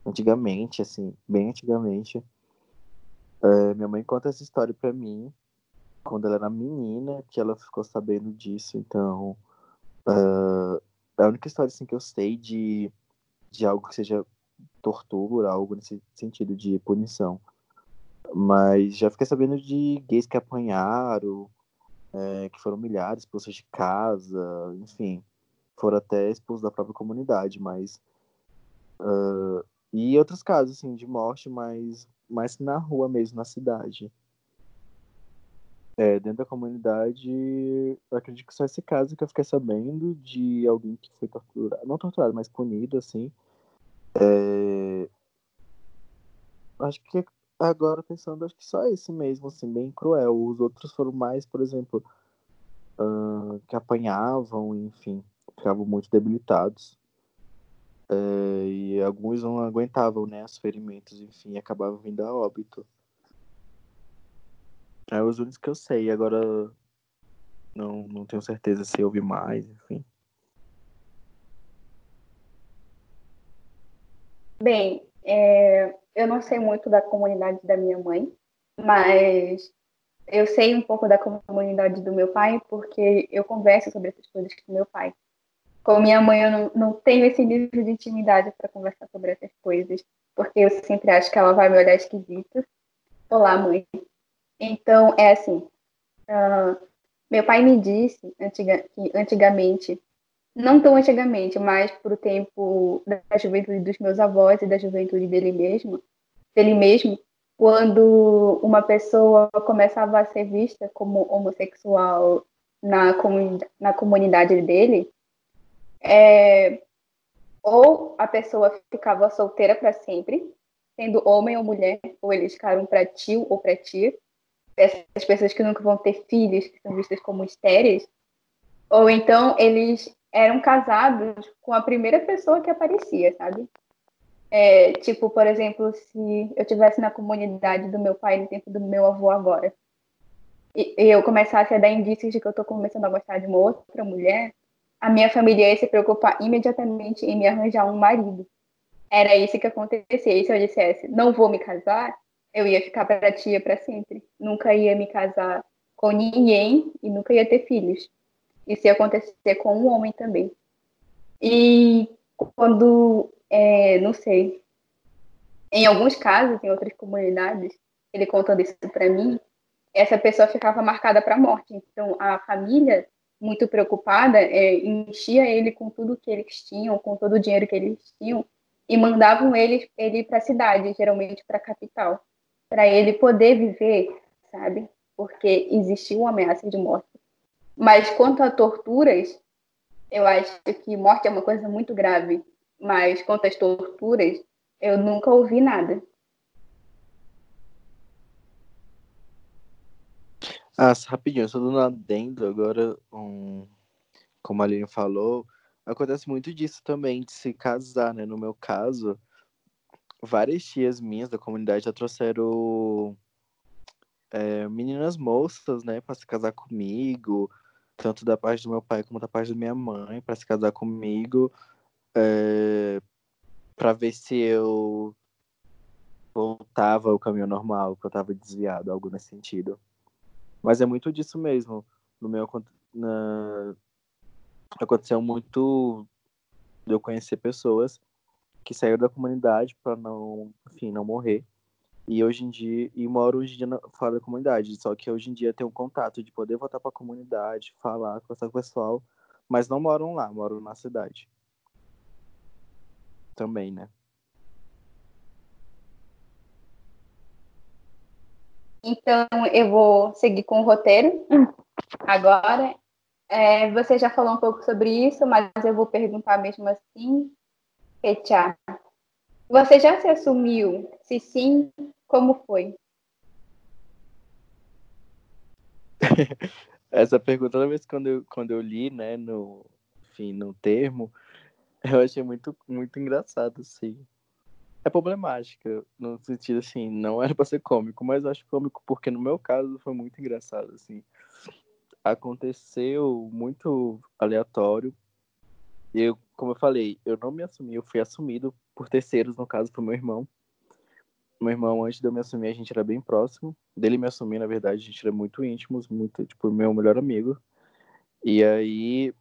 antigamente, assim, bem antigamente. É, minha mãe conta essa história pra mim, quando ela era menina, que ela ficou sabendo disso, então... Uh, é a única história, assim, que eu sei de, de algo que seja tortura, algo nesse sentido de punição. Mas já fiquei sabendo de gays que apanharam, é, que foram humilhados, expulsos de casa, enfim, foram até expulsos da própria comunidade, mas. Uh, e outros casos, assim, de morte, mas mais na rua mesmo, na cidade. É, dentro da comunidade, acredito que só esse caso que eu fiquei sabendo de alguém que foi torturado, não torturado, mas punido, assim, é... Acho que agora pensando, acho que só esse mesmo, assim, bem cruel. Os outros foram mais, por exemplo, uh, que apanhavam, enfim, ficavam muito debilitados. É, e alguns não aguentavam, né, os ferimentos, enfim, acabavam vindo a óbito. É os únicos que eu sei, agora não, não tenho certeza se houve mais, enfim. Bem, é, eu não sei muito da comunidade da minha mãe, mas eu sei um pouco da comunidade do meu pai porque eu converso sobre essas coisas com meu pai. Com minha mãe, eu não, não tenho esse nível de intimidade para conversar sobre essas coisas, porque eu sempre acho que ela vai me olhar esquisito. Olá, mãe. Então, é assim. Uh, meu pai me disse antiga, que antigamente não tão antigamente, mas para o tempo da juventude dos meus avós e da juventude dele mesmo, dele mesmo, quando uma pessoa começava a ser vista como homossexual na, na comunidade dele, é, ou a pessoa ficava solteira para sempre, sendo homem ou mulher, ou eles ficaram para tio ou para tia, essas pessoas que nunca vão ter filhos, que são vistas como estéreis, ou então eles eram casados com a primeira pessoa que aparecia, sabe? É, tipo, por exemplo, se eu tivesse na comunidade do meu pai no tempo do meu avô agora, e, eu começasse a dar indícios de que eu tô começando a gostar de uma outra mulher, a minha família ia se preocupar imediatamente em me arranjar um marido. Era isso que acontecia. E se eu dissesse, não vou me casar, eu ia ficar para tia para sempre. Nunca ia me casar com ninguém e nunca ia ter filhos. Isso ia acontecer com um homem também. E quando, é, não sei, em alguns casos, em outras comunidades, ele contando isso para mim, essa pessoa ficava marcada para a morte. Então, a família, muito preocupada, é, enchia ele com tudo que eles tinham, com todo o dinheiro que eles tinham, e mandavam ele, ele para a cidade, geralmente para a capital, para ele poder viver, sabe? Porque existia uma ameaça de morte mas quanto a torturas, eu acho que morte é uma coisa muito grave. Mas quanto às torturas, eu nunca ouvi nada. Ah, rapidinho, só dando adendo agora, um, como a Aline falou, acontece muito disso também, de se casar, né? No meu caso, várias tias minhas da comunidade já trouxeram é, meninas moças, né, para se casar comigo, tanto da parte do meu pai como da parte da minha mãe, para se casar comigo, é, para ver se eu voltava ao caminho normal, que eu tava desviado, algo nesse sentido. Mas é muito disso mesmo. No meu na... aconteceu muito de eu conhecer pessoas que saíram da comunidade para não, enfim, não morrer. E hoje em dia, e moro hoje em dia fora da comunidade, só que hoje em dia tenho um contato de poder voltar para a comunidade, falar, conversar com o pessoal, mas não moram lá, moram na cidade. Também, né? Então, eu vou seguir com o roteiro agora. É, você já falou um pouco sobre isso, mas eu vou perguntar mesmo assim. Petia, você já se assumiu? Se sim, como foi? (laughs) Essa pergunta, toda vez quando eu, quando eu li, né, no, enfim, no termo, eu achei muito, muito engraçado, assim é problemática, no sentido assim, não era pra ser cômico, mas eu acho cômico porque no meu caso foi muito engraçado, assim. Aconteceu muito aleatório. Eu, como eu falei, eu não me assumi, eu fui assumido por terceiros, no caso, por meu irmão. Meu irmão, antes de eu me assumir, a gente era bem próximo. Dele me assumir, na verdade, a gente era muito íntimos, muito, tipo, meu melhor amigo. E aí,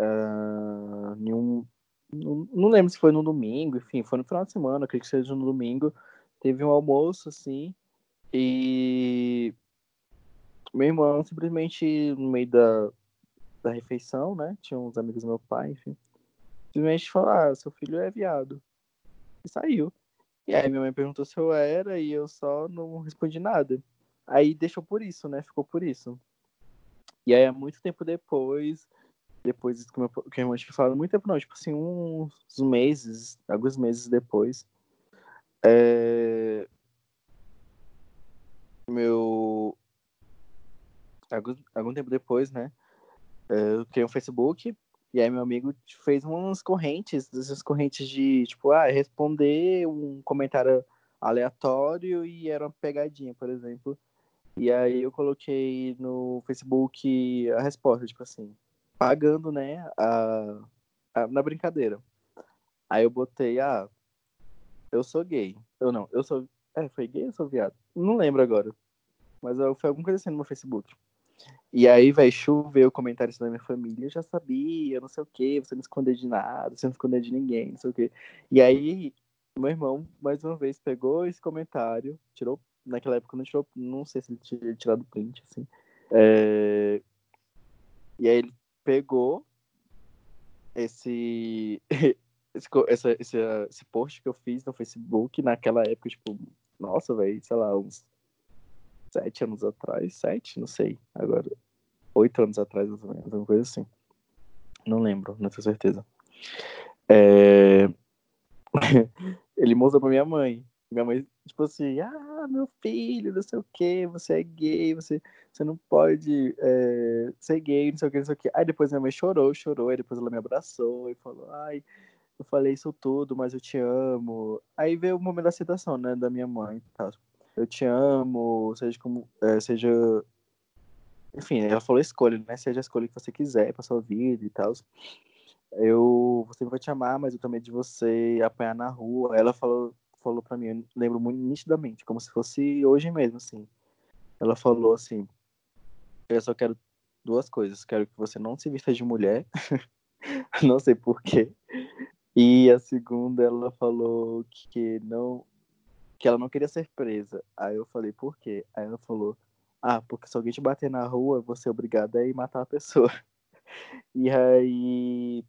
uh, um, não, não, lembro se foi no domingo, enfim, foi no final de semana, acredito que seja no domingo. Teve um almoço, assim, e meu irmão simplesmente no meio da, da refeição, né? Tinha uns amigos do meu pai, enfim. Simplesmente falou, ah, seu filho é viado. E saiu. E aí minha mãe perguntou se eu era e eu só não respondi nada. Aí deixou por isso, né? Ficou por isso. E aí, muito tempo depois, depois que, meu, que a irmã tinha falado, muito tempo não, tipo assim, uns meses, alguns meses depois, é... meu... Algum, algum tempo depois, né, é, eu criei um Facebook, e aí meu amigo fez umas correntes, essas correntes de, tipo, ah, responder um comentário aleatório e era uma pegadinha, por exemplo. E aí eu coloquei no Facebook a resposta, tipo assim, pagando, né, a, a, na brincadeira. Aí eu botei, ah, eu sou gay. Eu não, eu sou. É, foi gay ou sou viado? Não lembro agora. Mas foi alguma coisa assim no meu Facebook. E aí, velho, choveu comentários da minha família. Eu já sabia, não sei o que, você não esconder de nada, você não esconder de ninguém, não sei o que. E aí, meu irmão, mais uma vez, pegou esse comentário, tirou. Naquela época não tirou, não sei se ele tinha tirado print, assim. É... E aí ele pegou esse, (laughs) esse, esse, esse post que eu fiz no Facebook naquela época, tipo, nossa, velho, sei lá, uns sete anos atrás, sete, não sei, agora, oito anos atrás, ou alguma coisa assim. Não lembro, não tenho certeza. É... (laughs) Ele mostrou pra minha mãe. Minha mãe, tipo assim, ah, meu filho, não sei o que, você é gay, você, você não pode é, ser gay, não sei o que, não sei o que. Aí depois minha mãe chorou, chorou, aí depois ela me abraçou e falou, ai, eu falei isso tudo, mas eu te amo. Aí veio o momento da aceitação, né, da minha mãe e tal. Eu te amo, seja como, é, seja... Enfim, ela falou escolha, né, seja a escolha que você quiser pra sua vida e tal eu você vai te amar, mas eu também de você apanhar na rua. Ela falou falou para mim, eu lembro muito nitidamente, como se fosse hoje mesmo, assim. Ela falou assim: Eu só quero duas coisas. Quero que você não se vista de mulher, (laughs) não sei porquê. E a segunda, ela falou que não. Que ela não queria ser presa. Aí eu falei: Por quê? Aí ela falou: Ah, porque se alguém te bater na rua, você é obrigada a ir matar a pessoa. (laughs) E aí.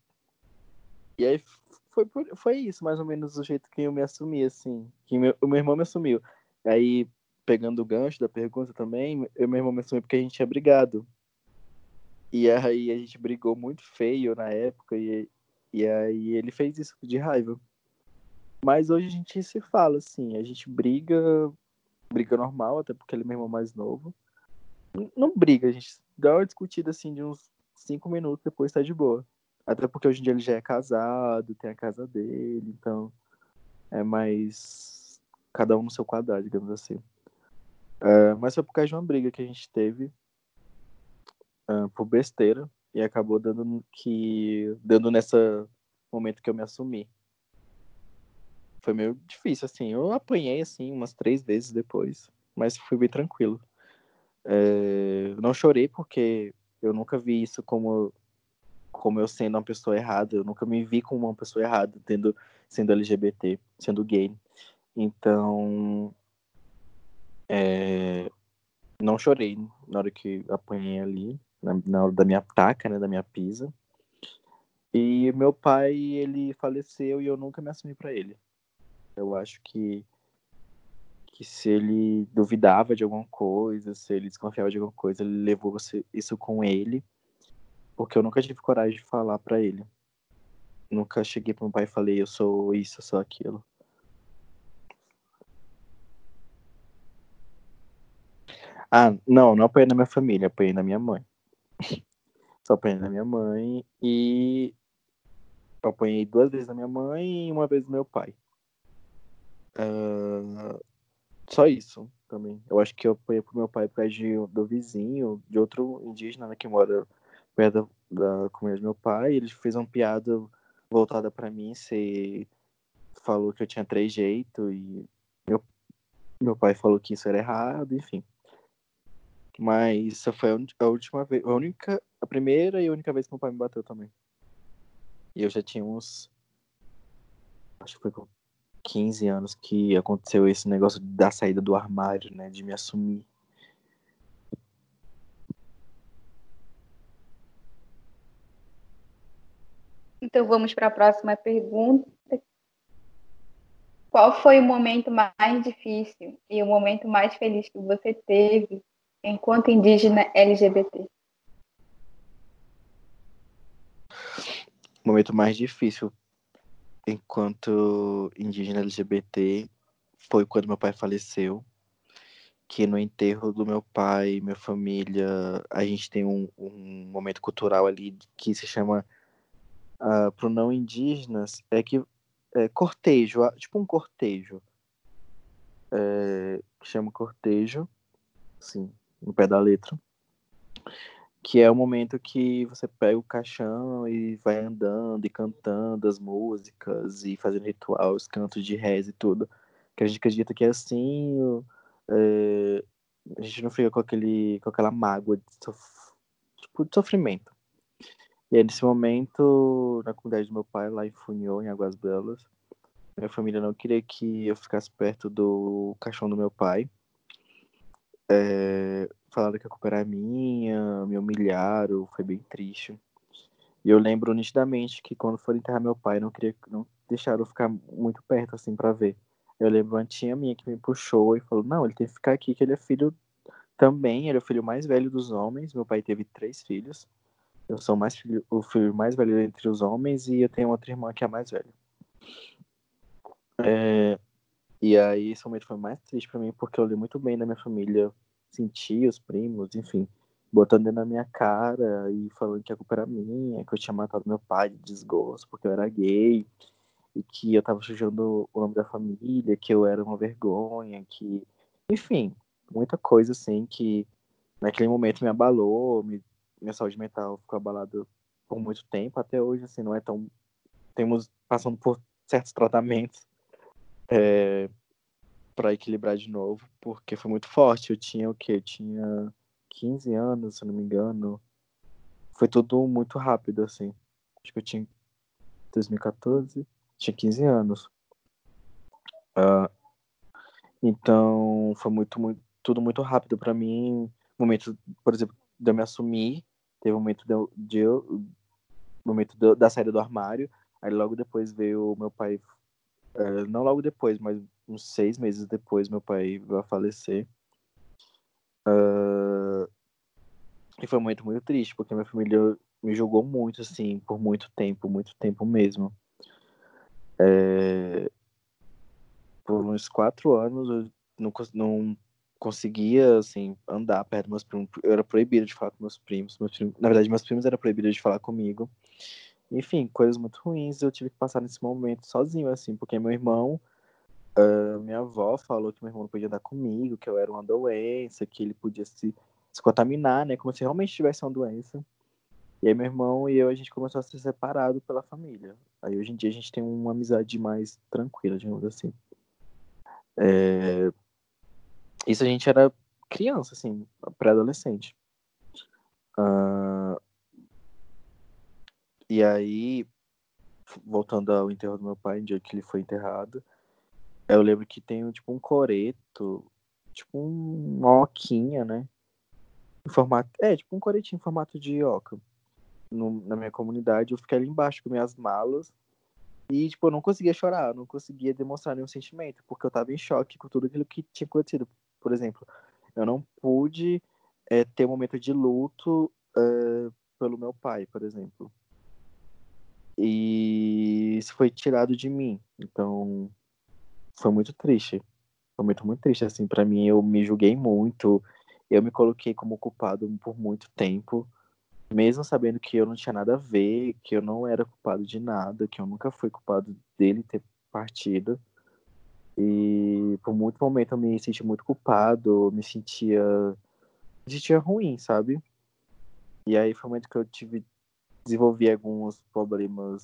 E aí foi, foi isso, mais ou menos, o jeito que eu me assumi, assim. Que meu, o meu irmão me assumiu. Aí, pegando o gancho da pergunta também, eu meu irmão me assumiu porque a gente tinha brigado. E aí a gente brigou muito feio na época, e, e aí ele fez isso de raiva. Mas hoje a gente se fala, assim, a gente briga, briga normal, até porque ele é meu irmão mais novo. Não, briga, a gente dá uma discutida assim de uns cinco minutos, depois tá de boa. Até porque hoje em dia ele já é casado, tem a casa dele, então é mais cada um no seu quadrado, digamos assim. Uh, mas foi por causa de uma briga que a gente teve uh, por besteira e acabou dando que dando nessa momento que eu me assumi. Foi meio difícil, assim. Eu apanhei, assim, umas três vezes depois, mas fui bem tranquilo. É, não chorei porque eu nunca vi isso como como eu sendo uma pessoa errada, eu nunca me vi como uma pessoa errada, tendo sendo LGBT, sendo gay. Então, é, não chorei na hora que apanhei ali, na, na hora da minha taca, né, da minha pisa. E meu pai, ele faleceu e eu nunca me assumi para ele. Eu acho que que se ele duvidava de alguma coisa, se ele desconfiava de alguma coisa, ele levou isso com ele, porque eu nunca tive coragem de falar para ele. Nunca cheguei pro meu pai e falei, eu sou isso, eu sou aquilo. Ah, não, não apanhei na minha família, apanhei na minha mãe. (laughs) Só apanhei na minha mãe e eu apanhei duas vezes na minha mãe e uma vez no meu pai. Uh, só isso também. Eu acho que eu apanhei pro meu pai por causa de, do vizinho, de outro indígena né, que mora perto da, da comunidade do meu pai. Ele fez uma piada voltada para mim, se falou que eu tinha três jeitos e meu, meu pai falou que isso era errado, enfim. Mas essa foi a última vez, a única, a primeira e a única vez que meu pai me bateu também. E eu já tinha uns. Acho que foi com 15 anos que aconteceu esse negócio da saída do armário, né? De me assumir. Então vamos para a próxima pergunta. Qual foi o momento mais difícil e o momento mais feliz que você teve enquanto indígena LGBT? O momento mais difícil enquanto indígena LGBT foi quando meu pai faleceu. Que no enterro do meu pai, minha família, a gente tem um, um momento cultural ali que se chama uh, pro não indígenas é que é cortejo, tipo um cortejo. É, chama cortejo, sim, no pé da letra, que é o momento que você pega o caixão e vai andando e cantando as músicas e fazendo ritual, os cantos de reza e tudo. Que a gente acredita que é assim, é, a gente não fica com, aquele, com aquela mágoa de, sof tipo, de sofrimento. E aí, nesse momento, na comunidade do meu pai, lá em Funhô, em Águas Belas, minha família não queria que eu ficasse perto do caixão do meu pai, é, falaram que a culpa era minha, me humilharam, foi bem triste. E eu lembro nitidamente que quando foram enterrar meu pai, não queria, não deixaram eu ficar muito perto assim para ver. Eu lembro uma tia minha que me puxou e falou: "Não, ele tem que ficar aqui que ele é filho também, ele é o filho mais velho dos homens. Meu pai teve três filhos. Eu sou mais filho, o filho mais velho entre os homens e eu tenho outra irmã que é a mais velha. É, e aí esse momento foi mais triste para mim porque eu li muito bem da minha família, senti os primos, enfim, botando na minha cara e falando que a culpa era minha, que eu tinha matado meu pai de desgosto porque eu era gay e que eu tava sujando o nome da família, que eu era uma vergonha, que, enfim, muita coisa assim que naquele momento me abalou, me, minha saúde mental ficou abalada por muito tempo, até hoje assim não é tão temos passando por certos tratamentos é, para equilibrar de novo, porque foi muito forte. Eu tinha o quê? Eu tinha 15 anos, se não me engano. Foi tudo muito rápido, assim. Acho que eu tinha 2014, tinha 15 anos. Uh, então, foi muito, muito, tudo muito rápido para mim. Momento, por exemplo, de eu me assumir, teve um momento de, de eu, momento da saída do armário. Aí logo depois veio o meu pai é, não logo depois, mas uns seis meses depois, meu pai vai falecer. Uh, e foi muito, muito triste, porque minha família me julgou muito, assim, por muito tempo, muito tempo mesmo. É, por uns quatro anos eu não, não conseguia, assim, andar perto dos meus primos. Eu era proibido de falar com meus primos. Meus primos na verdade, meus primos eram proibidos de falar comigo. Enfim, coisas muito ruins eu tive que passar nesse momento sozinho, assim, porque meu irmão, uh, minha avó falou que meu irmão não podia andar comigo, que eu era uma doença, que ele podia se, se contaminar, né? Como se realmente tivesse uma doença. E aí meu irmão e eu, a gente começou a ser separado pela família. Aí hoje em dia a gente tem uma amizade mais tranquila, digamos assim. É... Isso a gente era criança, assim, pré-adolescente. Uh... E aí, voltando ao enterro do meu pai, no dia que ele foi enterrado, eu lembro que tem tipo um coreto, tipo um, uma oquinha, né? Em formato, é, tipo um coretinho em formato de oca no, na minha comunidade, eu fiquei ali embaixo com minhas malas. E, tipo, eu não conseguia chorar, eu não conseguia demonstrar nenhum sentimento, porque eu tava em choque com tudo aquilo que tinha acontecido. Por exemplo, eu não pude é, ter um momento de luto é, pelo meu pai, por exemplo. E isso foi tirado de mim. Então, foi muito triste. Foi muito, muito triste, assim, para mim. Eu me julguei muito. Eu me coloquei como culpado por muito tempo mesmo sabendo que eu não tinha nada a ver, que eu não era culpado de nada, que eu nunca fui culpado dele ter partido. E por muito momento eu me senti muito culpado, me sentia me sentia ruim, sabe? E aí foi o momento que eu tive desenvolvi alguns problemas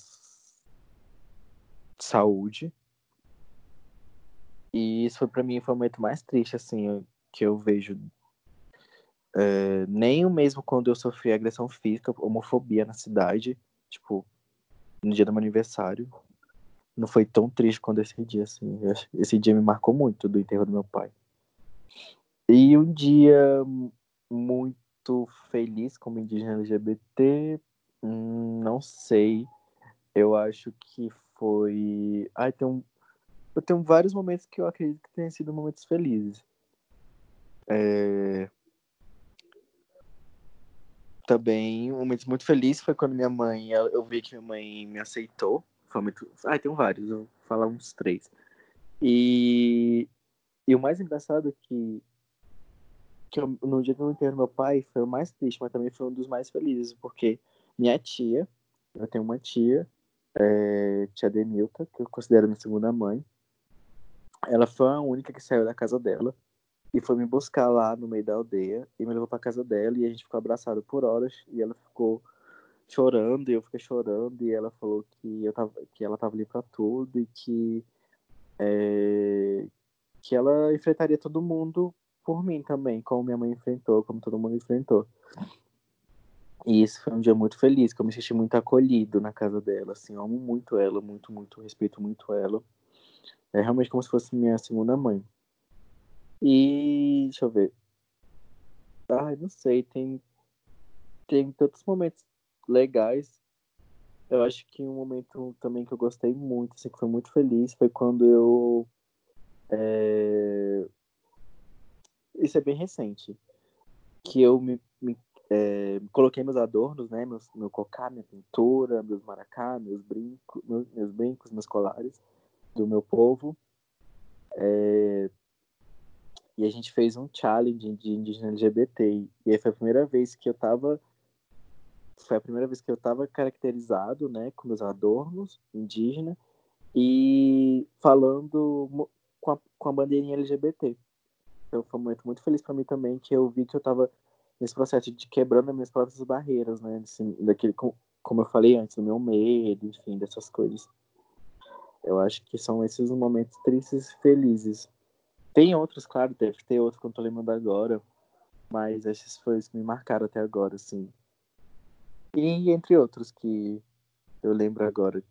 de saúde. E isso foi para mim foi o momento mais triste assim que eu vejo é, nem o mesmo quando eu sofri agressão física, homofobia na cidade, tipo, no dia do meu aniversário. Não foi tão triste quando esse dia, assim. Esse dia me marcou muito do enterro do meu pai. E um dia muito feliz como indígena LGBT, hum, não sei. Eu acho que foi. Ai, tem um... Eu tenho vários momentos que eu acredito que tenham sido momentos felizes. É também um momento muito feliz foi quando minha mãe, eu vi que minha mãe me aceitou. Foi muito. Ah, tem vários, vou falar uns três. E, e o mais engraçado é que, que eu, no dia que eu enterro meu pai foi o mais triste, mas também foi um dos mais felizes, porque minha tia, eu tenho uma tia, é, tia Denilta, que eu considero minha segunda mãe, ela foi a única que saiu da casa dela e foi me buscar lá no meio da aldeia e me levou para casa dela e a gente ficou abraçado por horas e ela ficou chorando e eu fiquei chorando e ela falou que eu tava que ela tava ali para tudo e que é, que ela enfrentaria todo mundo por mim também, como minha mãe enfrentou, como todo mundo enfrentou. E isso foi um dia muito feliz, que eu me senti muito acolhido na casa dela, assim, eu amo muito ela, muito, muito, respeito muito ela. É realmente como se fosse minha segunda mãe. E deixa eu ver. Ai, não sei, tem tem tantos momentos legais. Eu acho que um momento também que eu gostei muito, assim, que foi muito feliz, foi quando eu. É... Isso é bem recente. Que eu me, me é, coloquei meus adornos, né? Meus, meu cocá, minha pintura, meus maracá, meus brincos, meus, meus brincos, meus colares do meu povo. É, e a gente fez um challenge de indígena LGBT. E aí foi a primeira vez que eu tava. Foi a primeira vez que eu tava caracterizado, né, com meus adornos indígena e falando com a, com a bandeirinha LGBT. Então foi um momento muito feliz para mim também, que eu vi que eu tava nesse processo de quebrando as minhas próprias barreiras, né, assim, daquele, como eu falei antes, do meu medo, enfim, dessas coisas. Eu acho que são esses momentos tristes e felizes tem outros, claro, deve ter outros que eu não tô lembrando agora. Mas esses foram os que me marcaram até agora, assim. E entre outros que eu lembro agora.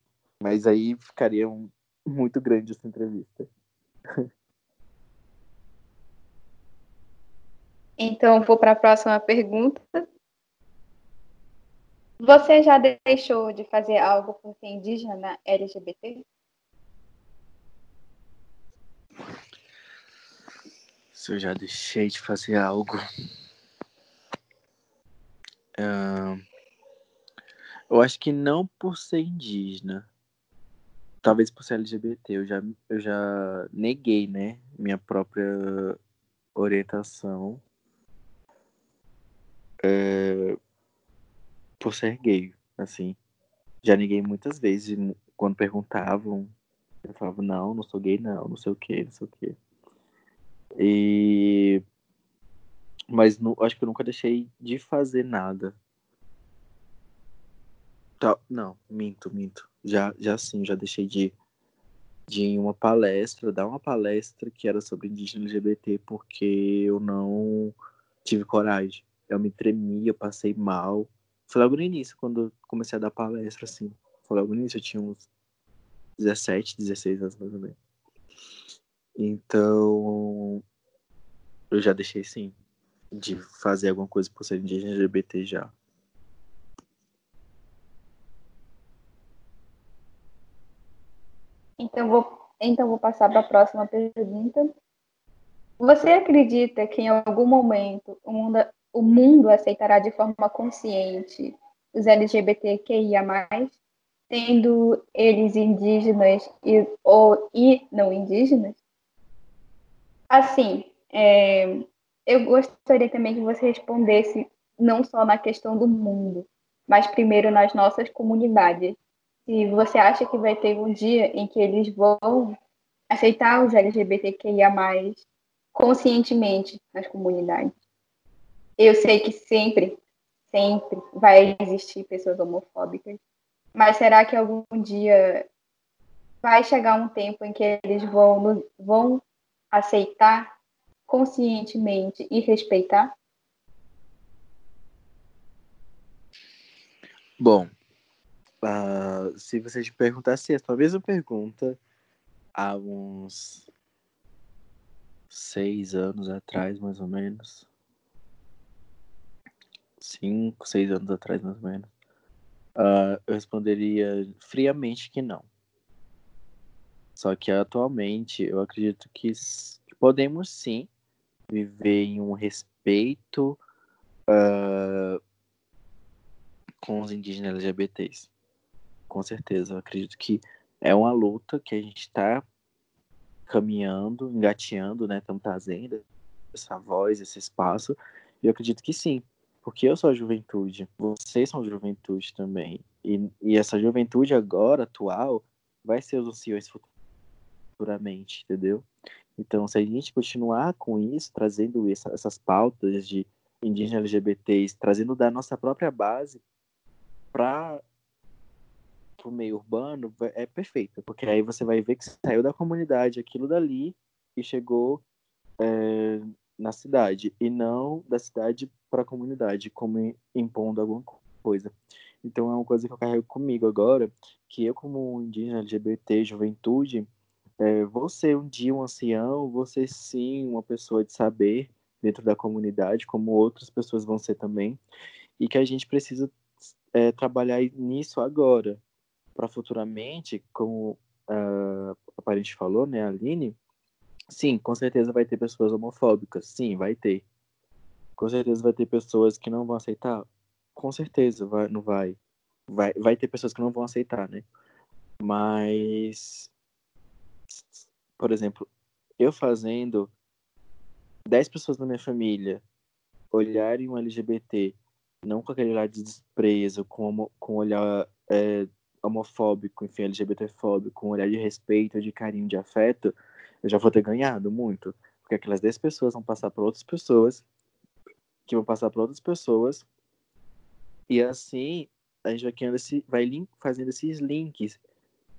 Mas aí ficaria um, muito grande essa entrevista. (laughs) Então, vou para a próxima pergunta. Você já deixou de fazer algo por ser indígena LGBT? Se eu já deixei de fazer algo. Uh, eu acho que não por ser indígena. Talvez por ser LGBT. Eu já, eu já neguei, né? Minha própria orientação. Uh, por ser gay, assim. Já neguei muitas vezes. Quando perguntavam, eu falava, não, não sou gay, não, não sei o que, não sei o que. E mas acho que eu nunca deixei de fazer nada. Tá, não, minto, minto. Já, já sim, já deixei de, de ir em uma palestra, dar uma palestra que era sobre indígena LGBT, porque eu não tive coragem. Eu me tremia, eu passei mal. Foi logo no início, quando comecei a dar palestra, assim. Foi logo no início, eu tinha uns 17, 16 anos mais ou menos. Então, eu já deixei sim de fazer alguma coisa por ser indígena LGBT já. Então vou, então vou passar para a próxima pergunta. Você acredita que em algum momento o mundo, o mundo aceitará de forma consciente os LGBTQIA+, sendo eles indígenas e, ou, e não indígenas? Assim, é, eu gostaria também que você respondesse não só na questão do mundo, mas primeiro nas nossas comunidades. Se você acha que vai ter um dia em que eles vão aceitar os LGBTQIA+, conscientemente nas comunidades. Eu sei que sempre, sempre vai existir pessoas homofóbicas, mas será que algum dia vai chegar um tempo em que eles vão, vão aceitar conscientemente e respeitar? Bom, uh, se você te perguntasse essa mesma pergunta há uns seis anos atrás, mais ou menos, cinco, seis anos atrás, mais ou menos, uh, eu responderia friamente que não. Só que atualmente eu acredito que podemos sim viver em um respeito uh, com os indígenas LGBTs. Com certeza, eu acredito que é uma luta que a gente está caminhando, engateando, né? Estamos trazendo essa voz, esse espaço. E eu acredito que sim, porque eu sou a juventude, vocês são a juventude também. E, e essa juventude agora, atual, vai ser os anciões futuramente, entendeu? Então, se a gente continuar com isso, trazendo essa, essas pautas de indígenas LGBTs, trazendo da nossa própria base para o meio urbano, é perfeito, porque aí você vai ver que saiu da comunidade aquilo dali e chegou é, na cidade, e não da cidade para a comunidade, como impondo alguma coisa. Então, é uma coisa que eu carrego comigo agora, que eu, como indígena LGBT, juventude, é, um dia um ancião, você sim uma pessoa de saber dentro da comunidade, como outras pessoas vão ser também, e que a gente precisa é, trabalhar nisso agora, para futuramente, como uh, a parente falou, né, a Aline, sim, com certeza vai ter pessoas homofóbicas, sim, vai ter. Com certeza vai ter pessoas que não vão aceitar, com certeza vai, não vai. Vai, vai ter pessoas que não vão aceitar, né? Mas por exemplo, eu fazendo 10 pessoas da minha família olharem um LGBT não com aquele olhar de desprezo, com, com olhar é, homofóbico, enfim, LGBTfóbico, com olhar de respeito, de carinho, de afeto, eu já vou ter ganhado muito. Porque aquelas 10 pessoas vão passar para outras pessoas, que vão passar para outras pessoas, e assim a gente vai, esse, vai fazendo esses links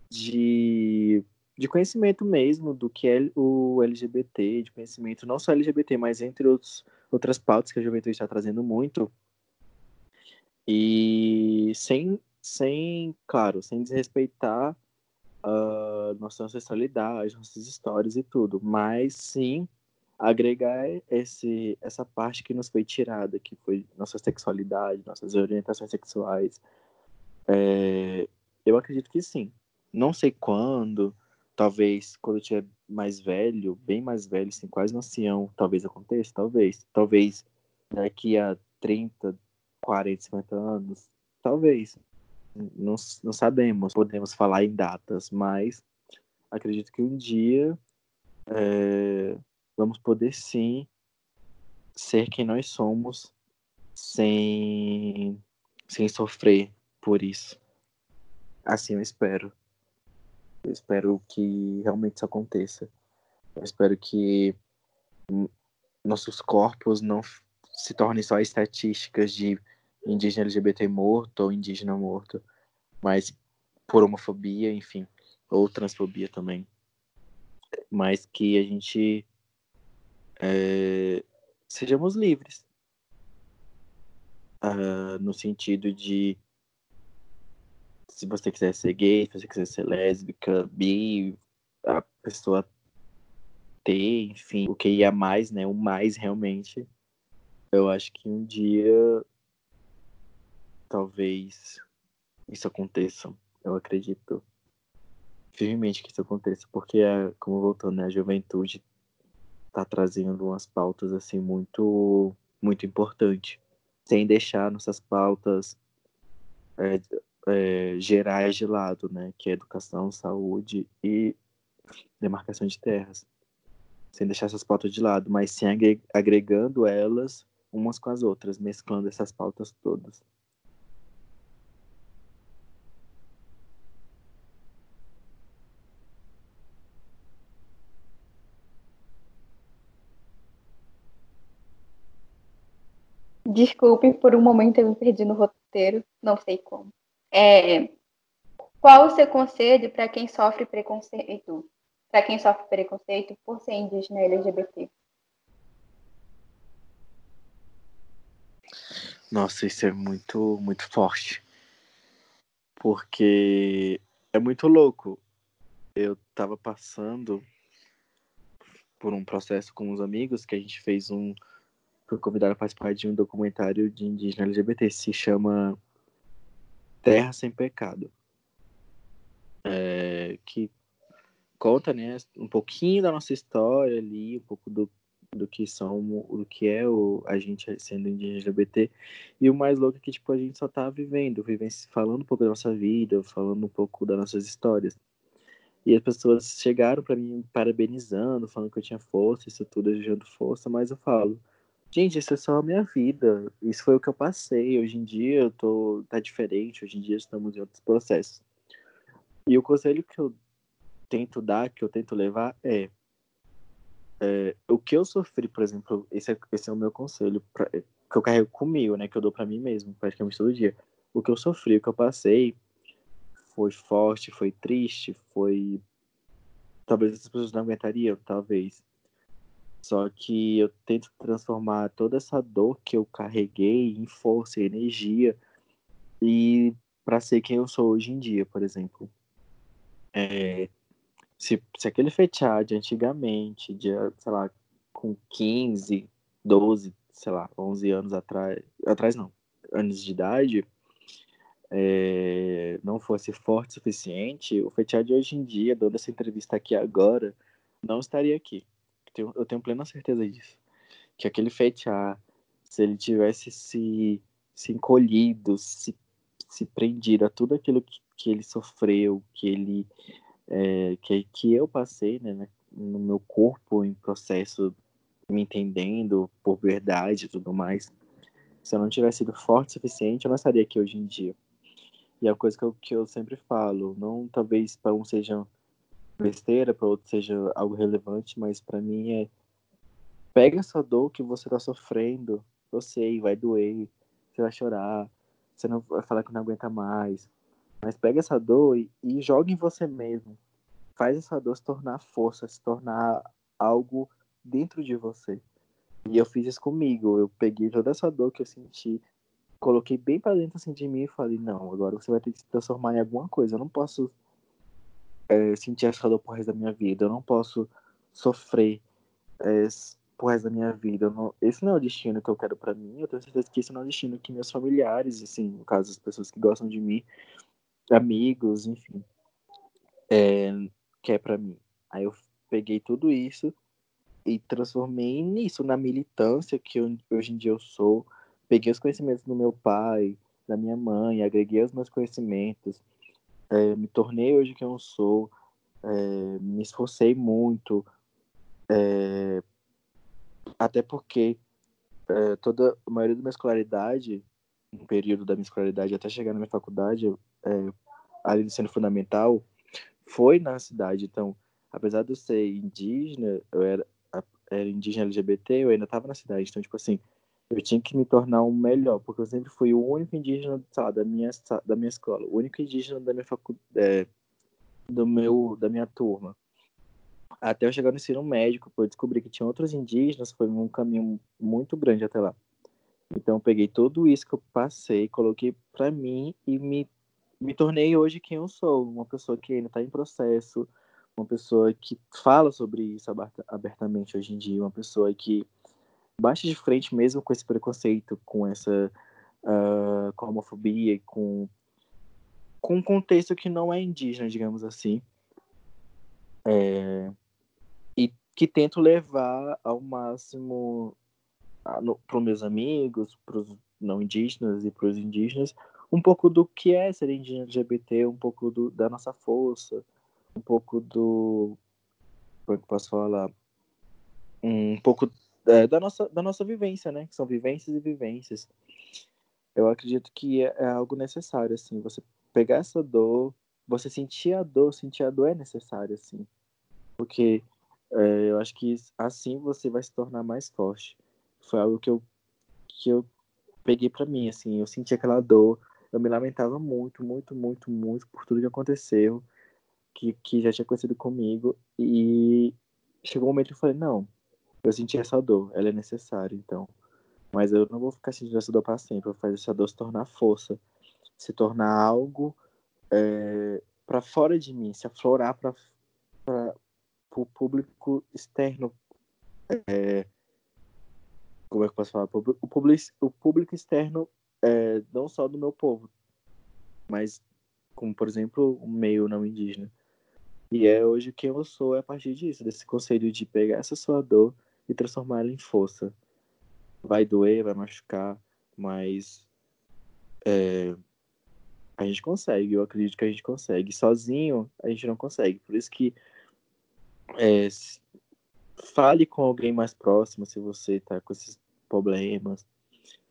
de de conhecimento mesmo do que é o LGBT, de conhecimento não só LGBT, mas entre outros, outras pautas que a juventude está trazendo muito. E sem, sem claro, sem desrespeitar uh, nossa ancestralidade, nossas histórias e tudo, mas sim agregar esse, essa parte que nos foi tirada, que foi nossa sexualidade, nossas orientações sexuais. É, eu acredito que sim. Não sei quando, Talvez quando eu tiver mais velho, bem mais velho, assim, quase no ancião, talvez aconteça, talvez. Talvez daqui a 30, 40, 50 anos, talvez. Não, não sabemos, podemos falar em datas, mas acredito que um dia é, vamos poder sim ser quem nós somos sem, sem sofrer por isso. Assim eu espero. Eu espero que realmente isso aconteça. Eu espero que nossos corpos não se tornem só estatísticas de indígena LGBT morto ou indígena morto. mas por homofobia, enfim, ou transfobia também, mas que a gente é, sejamos livres, uh, no sentido de se você quiser ser gay, se você quiser ser lésbica, bi, a pessoa ter, enfim, o que ia mais, né? O mais realmente. Eu acho que um dia talvez isso aconteça. Eu acredito firmemente que isso aconteça, porque é, como voltando, né, a juventude tá trazendo umas pautas assim muito muito importante, sem deixar nossas pautas é, é, gerais de lado, né, que é educação, saúde e demarcação de terras, sem deixar essas pautas de lado, mas sim agregando elas umas com as outras, mesclando essas pautas todas. Desculpe, por um momento eu me perdi no roteiro, não sei como. É, qual o seu conselho para quem sofre preconceito, para quem sofre preconceito por ser indígena LGBT? Nossa, isso é muito, muito forte. Porque é muito louco. Eu tava passando por um processo com uns amigos que a gente fez um. Fui convidado a participar de um documentário de indígena LGBT. Se chama Terra Sem Pecado. É, que conta né, um pouquinho da nossa história ali, um pouco do do que são, do que é o, a gente sendo indígena LGBT. E o mais louco é que, tipo, a gente só tá vivendo, vivendo, falando um pouco da nossa vida, falando um pouco das nossas histórias. E as pessoas chegaram para mim parabenizando, falando que eu tinha força, isso tudo, desejando força, mas eu falo, gente, isso é só a minha vida, isso foi o que eu passei, hoje em dia eu tô, tá diferente, hoje em dia estamos em outros processos. E o conselho que eu tento dar, que eu tento levar é, é, o que eu sofri, por exemplo, esse é, esse é o meu conselho pra, que eu carrego comigo, né? Que eu dou para mim mesmo, praticamente todo dia. O que eu sofri, o que eu passei, foi forte, foi triste, foi. Talvez as pessoas não aguentariam, talvez. Só que eu tento transformar toda essa dor que eu carreguei em força energia e para ser quem eu sou hoje em dia, por exemplo. É, se, se aquele fechar de antigamente, de, sei lá, com 15, 12, sei lá, 11 anos atrás, atrás não, anos de idade, é, não fosse forte o suficiente, o Fetiá de hoje em dia, dando essa entrevista aqui agora, não estaria aqui. Eu tenho, plena certeza disso. Que aquele Fetiá, se ele tivesse se, se encolhido, se, se prendido a tudo aquilo que, que ele sofreu, que ele é, que, que eu passei né, no meu corpo em processo me entendendo por verdade e tudo mais. Se eu não tivesse sido forte o suficiente, eu não estaria aqui hoje em dia. E é a coisa que eu, que eu sempre falo, não talvez para um seja besteira, para outro seja algo relevante, mas para mim é pega essa dor que você está sofrendo, eu sei, vai doer, você vai chorar, você não vai falar que não aguenta mais, mas pega essa dor e, e joga em você mesmo. Faz essa dor se tornar força, se tornar algo dentro de você. E eu fiz isso comigo. Eu peguei toda essa dor que eu senti, coloquei bem para dentro assim de mim e falei: não, agora você vai ter que se transformar em alguma coisa. Eu não posso é, sentir essa dor por resto da minha vida. Eu não posso sofrer é, por resto da minha vida. Não, esse não é o destino que eu quero para mim. Eu tenho certeza que esse não é o destino que meus familiares, assim, no caso, as pessoas que gostam de mim, amigos, enfim, é, que é para mim. Aí eu peguei tudo isso e transformei nisso, na militância que eu, hoje em dia eu sou. Peguei os conhecimentos do meu pai, da minha mãe, agreguei os meus conhecimentos, é, me tornei hoje quem eu sou, é, me esforcei muito, é, até porque é, toda a maioria da minha escolaridade, um período da minha escolaridade até chegar na minha faculdade, é, ali no ensino fundamental, foi na cidade. Então, apesar de eu ser indígena, eu era, era indígena LGBT, eu ainda estava na cidade. Então, tipo assim, Eu tinha que me tornar um melhor, porque eu sempre fui o único indígena lá, da, minha, da minha escola, o único indígena da minha faculdade, é, do meu, da minha turma. Até eu chegar no ensino médico, eu descobri que tinha outros indígenas, foi um caminho muito grande até lá. Então eu peguei tudo isso que eu passei, coloquei para mim e me, me tornei hoje quem eu sou, uma pessoa que ainda está em processo, uma pessoa que fala sobre isso abertamente hoje em dia, uma pessoa que bate de frente mesmo com esse preconceito, com essa uh, com homofobia, com com um contexto que não é indígena, digamos assim, é, e que tento levar ao máximo para os meus amigos, para os não indígenas e para os indígenas, um pouco do que é ser indígena LGBT, um pouco do, da nossa força, um pouco do. Como é que posso falar? Um pouco é, da, nossa, da nossa vivência, né? Que são vivências e vivências. Eu acredito que é, é algo necessário, assim, você pegar essa dor, você sentir a dor, sentir a dor é necessário, assim. Porque é, eu acho que assim você vai se tornar mais forte. Foi algo que eu, que eu peguei para mim, assim, eu senti aquela dor, eu me lamentava muito, muito, muito, muito por tudo que aconteceu que, que já tinha acontecido comigo. E chegou um momento que eu falei, não, eu senti essa dor, ela é necessária, então. Mas eu não vou ficar sentindo essa dor para sempre, eu vou fazer essa dor se tornar força, se tornar algo é, para fora de mim, se aflorar para o público externo. É, como é que eu posso falar? O público, o público externo, é, não só do meu povo, mas como, por exemplo, o meio não indígena. E é hoje quem eu sou é a partir disso, desse conselho de pegar essa sua dor e transformar ela em força. Vai doer, vai machucar, mas é, a gente consegue, eu acredito que a gente consegue. Sozinho, a gente não consegue. Por isso que é, fale com alguém mais próximo se você está com esses problemas.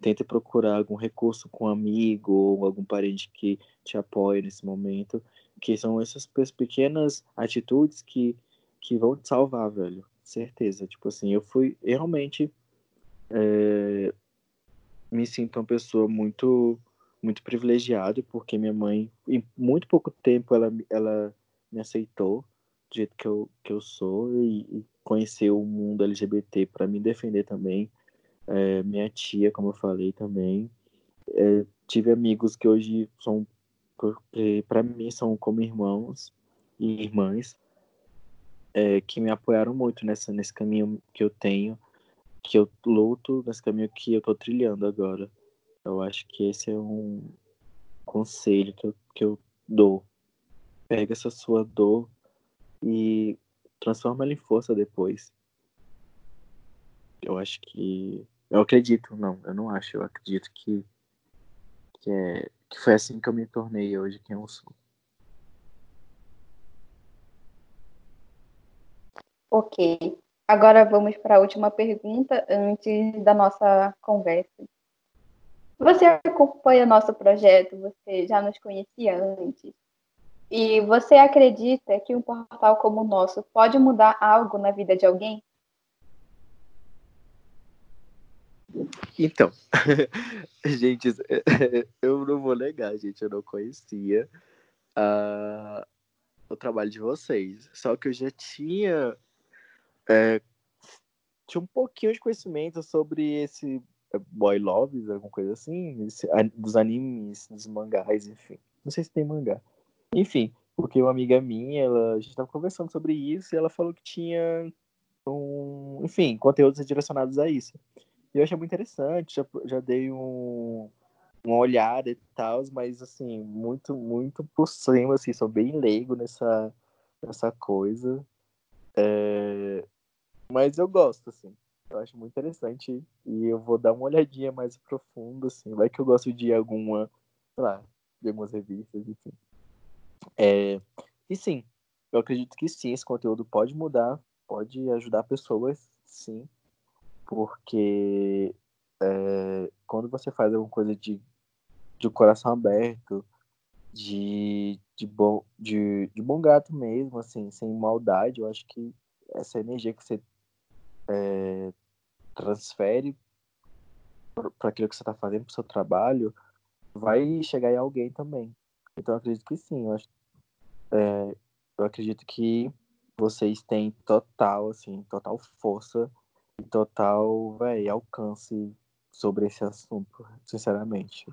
Tente procurar algum recurso com um amigo ou algum parente que te apoie nesse momento que são essas pequenas atitudes que, que vão te salvar, velho. Certeza. Tipo assim, eu fui eu realmente é, me sinto uma pessoa muito muito privilegiada porque minha mãe em muito pouco tempo ela ela me aceitou do jeito que eu, que eu sou e, e conheceu o mundo LGBT para me defender também. É, minha tia como eu falei também. É, tive amigos que hoje são para mim são como irmãos e irmãs é, que me apoiaram muito nessa, nesse caminho que eu tenho, que eu luto, nesse caminho que eu tô trilhando agora. Eu acho que esse é um conselho que eu, que eu dou. Pega essa sua dor e transforma ela em força depois. Eu acho que. Eu acredito, não, eu não acho, eu acredito que, que é que foi assim que eu me tornei hoje quem eu sou. Ok. Agora vamos para a última pergunta antes da nossa conversa. Você acompanha nosso projeto, você já nos conhecia antes. E você acredita que um portal como o nosso pode mudar algo na vida de alguém? Então, (laughs) gente, (laughs) eu não vou negar, gente, eu não conhecia uh, o trabalho de vocês. Só que eu já tinha, é, tinha um pouquinho de conhecimento sobre esse é, boy loves, alguma coisa assim, esse, dos animes, dos mangás, enfim. Não sei se tem mangá. Enfim, porque uma amiga minha, ela, a gente estava conversando sobre isso e ela falou que tinha um, enfim, conteúdos direcionados a isso eu achei muito interessante, já, já dei um, uma olhada e tal, mas assim, muito, muito por cima, assim, sou bem leigo nessa, nessa coisa. É... Mas eu gosto, assim. Eu acho muito interessante e eu vou dar uma olhadinha mais profunda, assim. Vai que eu gosto de alguma, sei lá, de algumas revistas, enfim. É... E sim, eu acredito que sim, esse conteúdo pode mudar, pode ajudar pessoas, sim porque é, quando você faz alguma coisa de, de coração aberto, de, de, bom, de, de bom gato mesmo, assim, sem maldade, eu acho que essa energia que você é, transfere para aquilo que você está fazendo, para o seu trabalho, vai chegar em alguém também. Então eu acredito que sim. Eu, acho, é, eu acredito que vocês têm total, assim, total força e total, véio, alcance sobre esse assunto, sinceramente.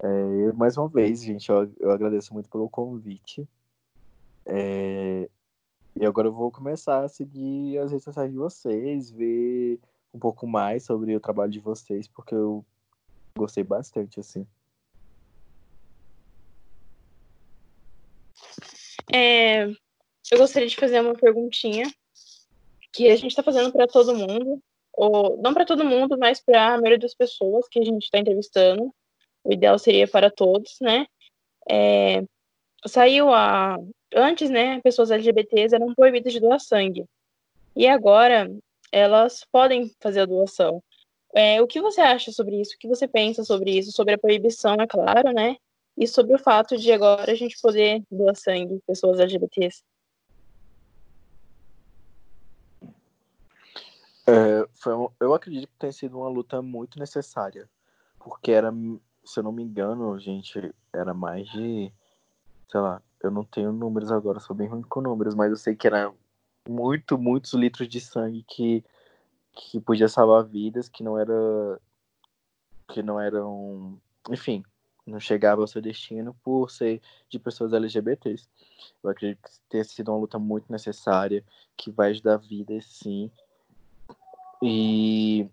É, mais uma vez, gente, eu, eu agradeço muito pelo convite. É, e agora eu vou começar a seguir as redes sociais de vocês, ver um pouco mais sobre o trabalho de vocês, porque eu gostei bastante, assim. É, eu gostaria de fazer uma perguntinha que a gente está fazendo para todo mundo, ou não para todo mundo, mas para a maioria das pessoas que a gente está entrevistando. O ideal seria para todos, né? É, saiu a antes, né? Pessoas LGBTs eram proibidas de doar sangue e agora elas podem fazer a doação. É, o que você acha sobre isso? O que você pensa sobre isso? Sobre a proibição, é claro, né? E sobre o fato de agora a gente poder doar sangue pessoas LGBTs. É, foi um, eu acredito que tem sido uma luta muito necessária, porque era, se eu não me engano, gente, era mais de, sei lá, eu não tenho números agora, sou bem ruim com números, mas eu sei que era muito, muitos litros de sangue que, que podia salvar vidas, que não era, que não eram, enfim, não chegava ao seu destino por ser de pessoas LGBTs. Eu acredito que tenha sido uma luta muito necessária, que vai ajudar vidas, sim, e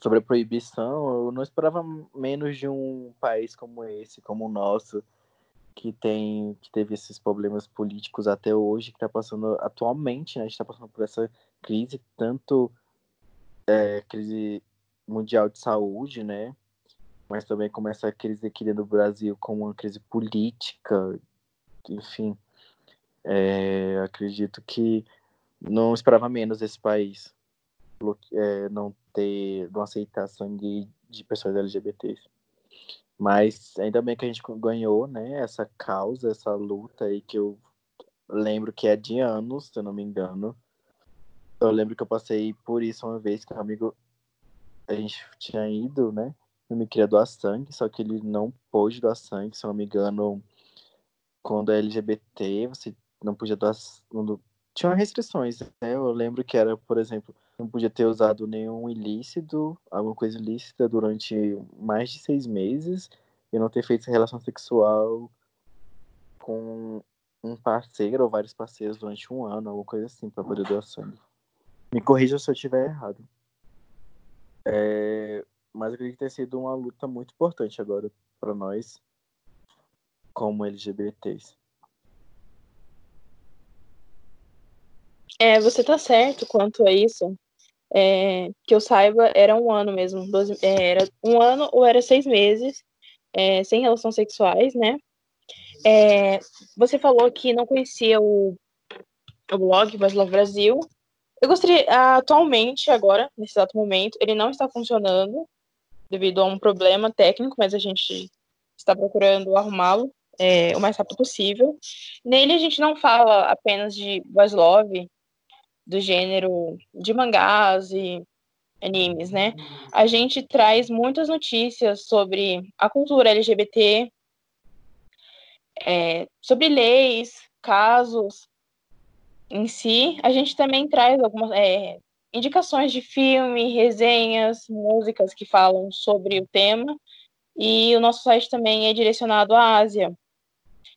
sobre a proibição, eu não esperava menos de um país como esse, como o nosso, que tem que teve esses problemas políticos até hoje, que está passando atualmente, né? a gente está passando por essa crise, tanto é, crise mundial de saúde, né? Mas também como essa crise aqui dentro do Brasil, como uma crise política, enfim. É, acredito que não esperava menos esse país é, não ter, não aceitar sangue de pessoas LGBTs. Mas ainda bem que a gente ganhou, né, essa causa, essa luta aí que eu lembro que é de anos, se eu não me engano. Eu lembro que eu passei por isso uma vez que um amigo, a gente tinha ido, né, eu me queria doar sangue, só que ele não pôde doar sangue, se eu não me engano, quando é LGBT, você não podia doar, não, tinha restrições, né? Eu lembro que era, por exemplo, não podia ter usado nenhum ilícito, alguma coisa ilícita durante mais de seis meses e não ter feito relação sexual com um parceiro ou vários parceiros durante um ano, alguma coisa assim, para poder doar sangue. Me corrija se eu estiver errado. É... Mas eu acredito ter sido uma luta muito importante agora para nós, como LGBTs. É, você tá certo quanto a isso. É, que eu saiba, era um ano mesmo. 12, é, era um ano ou era seis meses é, sem relações sexuais, né? É, você falou que não conhecia o, o blog Love Brasil. Eu gostaria, atualmente, agora, nesse exato momento, ele não está funcionando devido a um problema técnico, mas a gente está procurando arrumá-lo é, o mais rápido possível. Nele a gente não fala apenas de Voz Love, do gênero de mangás e animes, né? A gente traz muitas notícias sobre a cultura LGBT, é, sobre leis, casos em si. A gente também traz algumas é, indicações de filme, resenhas, músicas que falam sobre o tema. E o nosso site também é direcionado à Ásia.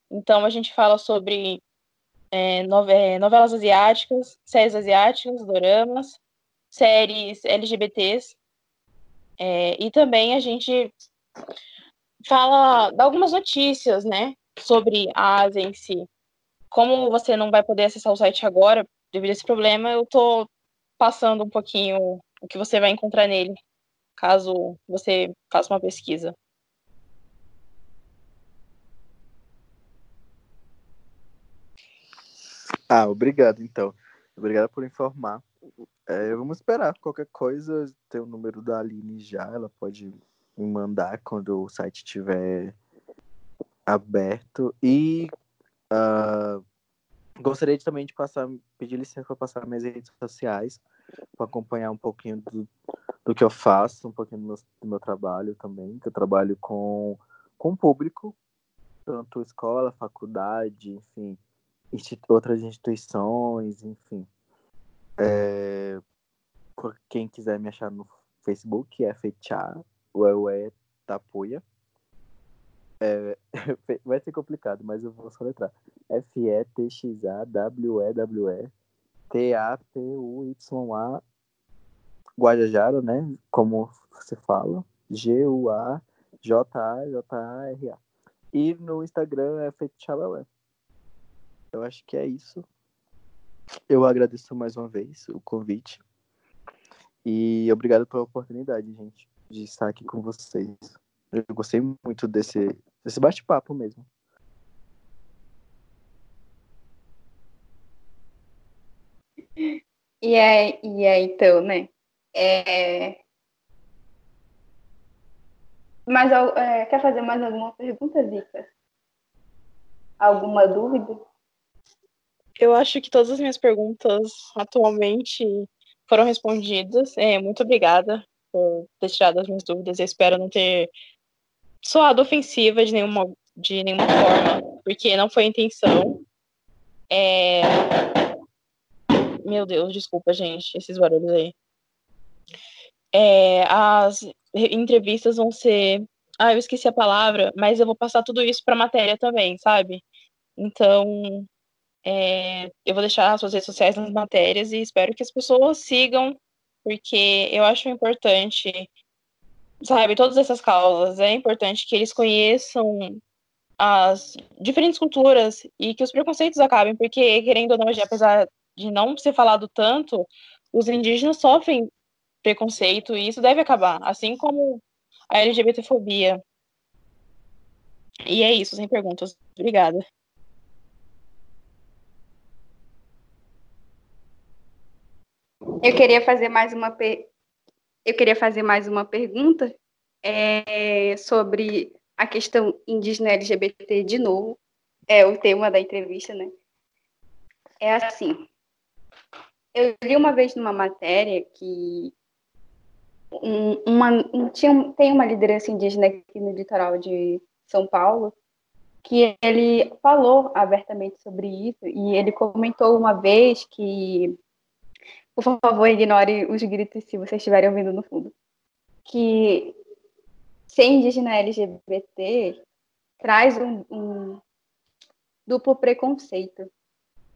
Então a gente fala sobre é, é, novelas asiáticas, séries asiáticas, doramas, séries LGBTs. É, e também a gente fala, dá algumas notícias, né, sobre a Ásia em si. Como você não vai poder acessar o site agora, devido a esse problema, eu tô passando um pouquinho o que você vai encontrar nele, caso você faça uma pesquisa. Ah, obrigado, então. Obrigado por informar. É, vamos esperar. Qualquer coisa, tem o número da Aline já. Ela pode me mandar quando o site estiver aberto. E uh, gostaria também de passar, pedir licença para passar minhas redes sociais, para acompanhar um pouquinho do, do que eu faço, um pouquinho do meu, do meu trabalho também, que eu trabalho com, com público, tanto escola, faculdade, enfim, outras instituições, enfim. É, quem quiser me achar no Facebook é Fechá, o é Tapuia. É, (laughs) vai ser complicado, mas eu vou soletrar. F-E-T-X-A-W-E-W-E T-A-P-U-Y-A Guajajara, né? Como você fala. G-U-A-J-A-J-A-R-A. E no Instagram é Chalaué. Eu acho que é isso. Eu agradeço mais uma vez o convite. E obrigado pela oportunidade, gente, de estar aqui com vocês. Eu gostei muito desse, desse bate-papo mesmo. E é, e é então, né? É... Mas é, quer fazer mais alguma pergunta, Zica? Alguma dúvida? Eu acho que todas as minhas perguntas atualmente foram respondidas. É, muito obrigada por ter tirado as minhas dúvidas. Eu espero não ter soado ofensiva de nenhuma, de nenhuma forma, porque não foi a intenção. É... Meu Deus, desculpa, gente, esses barulhos aí. É, as entrevistas vão ser. Ah, eu esqueci a palavra, mas eu vou passar tudo isso para matéria também, sabe? Então, é, eu vou deixar as suas redes sociais nas matérias e espero que as pessoas sigam, porque eu acho importante, sabe, todas essas causas. É importante que eles conheçam as diferentes culturas e que os preconceitos acabem, porque, querendo ou não, apesar de não ser falado tanto, os indígenas sofrem preconceito e isso deve acabar, assim como a LGBTfobia. E é isso, sem perguntas. Obrigada. Eu queria fazer mais uma per... eu queria fazer mais uma pergunta é, sobre a questão indígena LGBT de novo. É o tema da entrevista, né? É assim. Eu li uma vez numa matéria que um, uma, um, tinha, tem uma liderança indígena aqui no litoral de São Paulo que ele falou abertamente sobre isso e ele comentou uma vez que, por favor, ignore os gritos se vocês estiverem ouvindo no fundo, que ser indígena LGBT traz um, um duplo preconceito,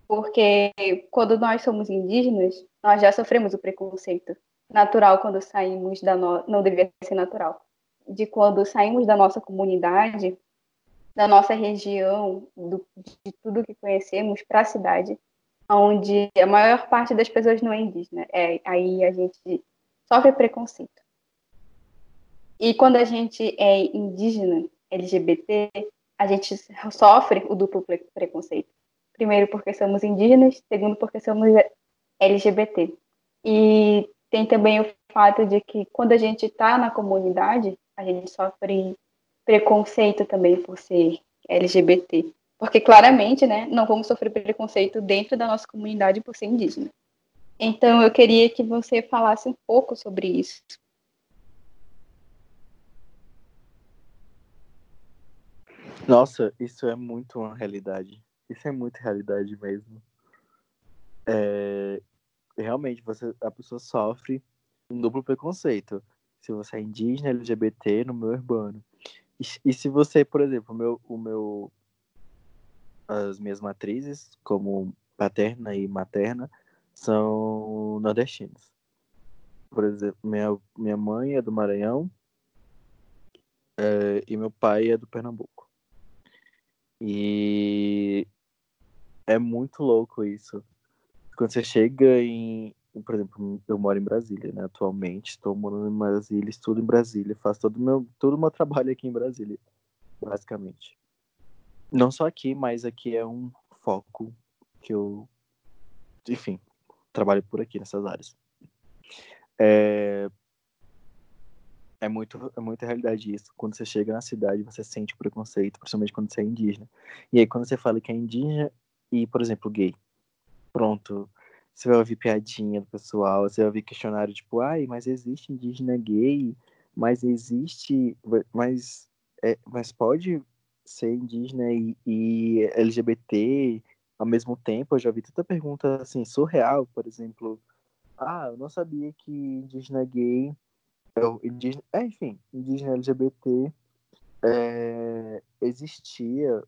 porque quando nós somos indígenas, nós já sofremos o preconceito natural quando saímos da no... não deveria ser natural, de quando saímos da nossa comunidade, da nossa região, do, de tudo que conhecemos para a cidade, onde a maior parte das pessoas não é indígena. É, aí a gente sofre preconceito. E quando a gente é indígena, LGBT, a gente sofre o duplo preconceito. Primeiro porque somos indígenas, segundo porque somos LGBT. E tem também o fato de que quando a gente está na comunidade, a gente sofre preconceito também por ser LGBT. Porque claramente, né, não vamos sofrer preconceito dentro da nossa comunidade por ser indígena. Então eu queria que você falasse um pouco sobre isso. Nossa, isso é muito uma realidade. Isso é muito realidade mesmo. É, realmente você, a pessoa sofre um duplo preconceito. Se você é indígena, LGBT, no meio urbano. E, e se você, por exemplo, o meu, o meu, as minhas matrizes, como paterna e materna, são nordestinas. Por exemplo, minha, minha mãe é do Maranhão é, e meu pai é do Pernambuco. E é muito louco isso quando você chega em. Por exemplo, eu moro em Brasília, né? Atualmente, estou morando em Brasília, estudo em Brasília, faço todo meu, todo o meu (laughs) trabalho aqui em Brasília, basicamente. Não só aqui, mas aqui é um foco que eu, enfim, trabalho por aqui nessas áreas. É, é muito é muita realidade isso. Quando você chega na cidade, você sente preconceito, principalmente quando você é indígena. E aí quando você fala que é indígena e, por exemplo, gay, pronto, você vai ouvir piadinha do pessoal, você vai ouvir questionário tipo, ai, mas existe indígena gay, mas existe, mas, é, mas pode ser indígena e, e LGBT ao mesmo tempo? Eu já vi tanta pergunta assim, surreal, por exemplo, ah, eu não sabia que indígena gay, indígena, é, enfim, indígena LGBT é, existia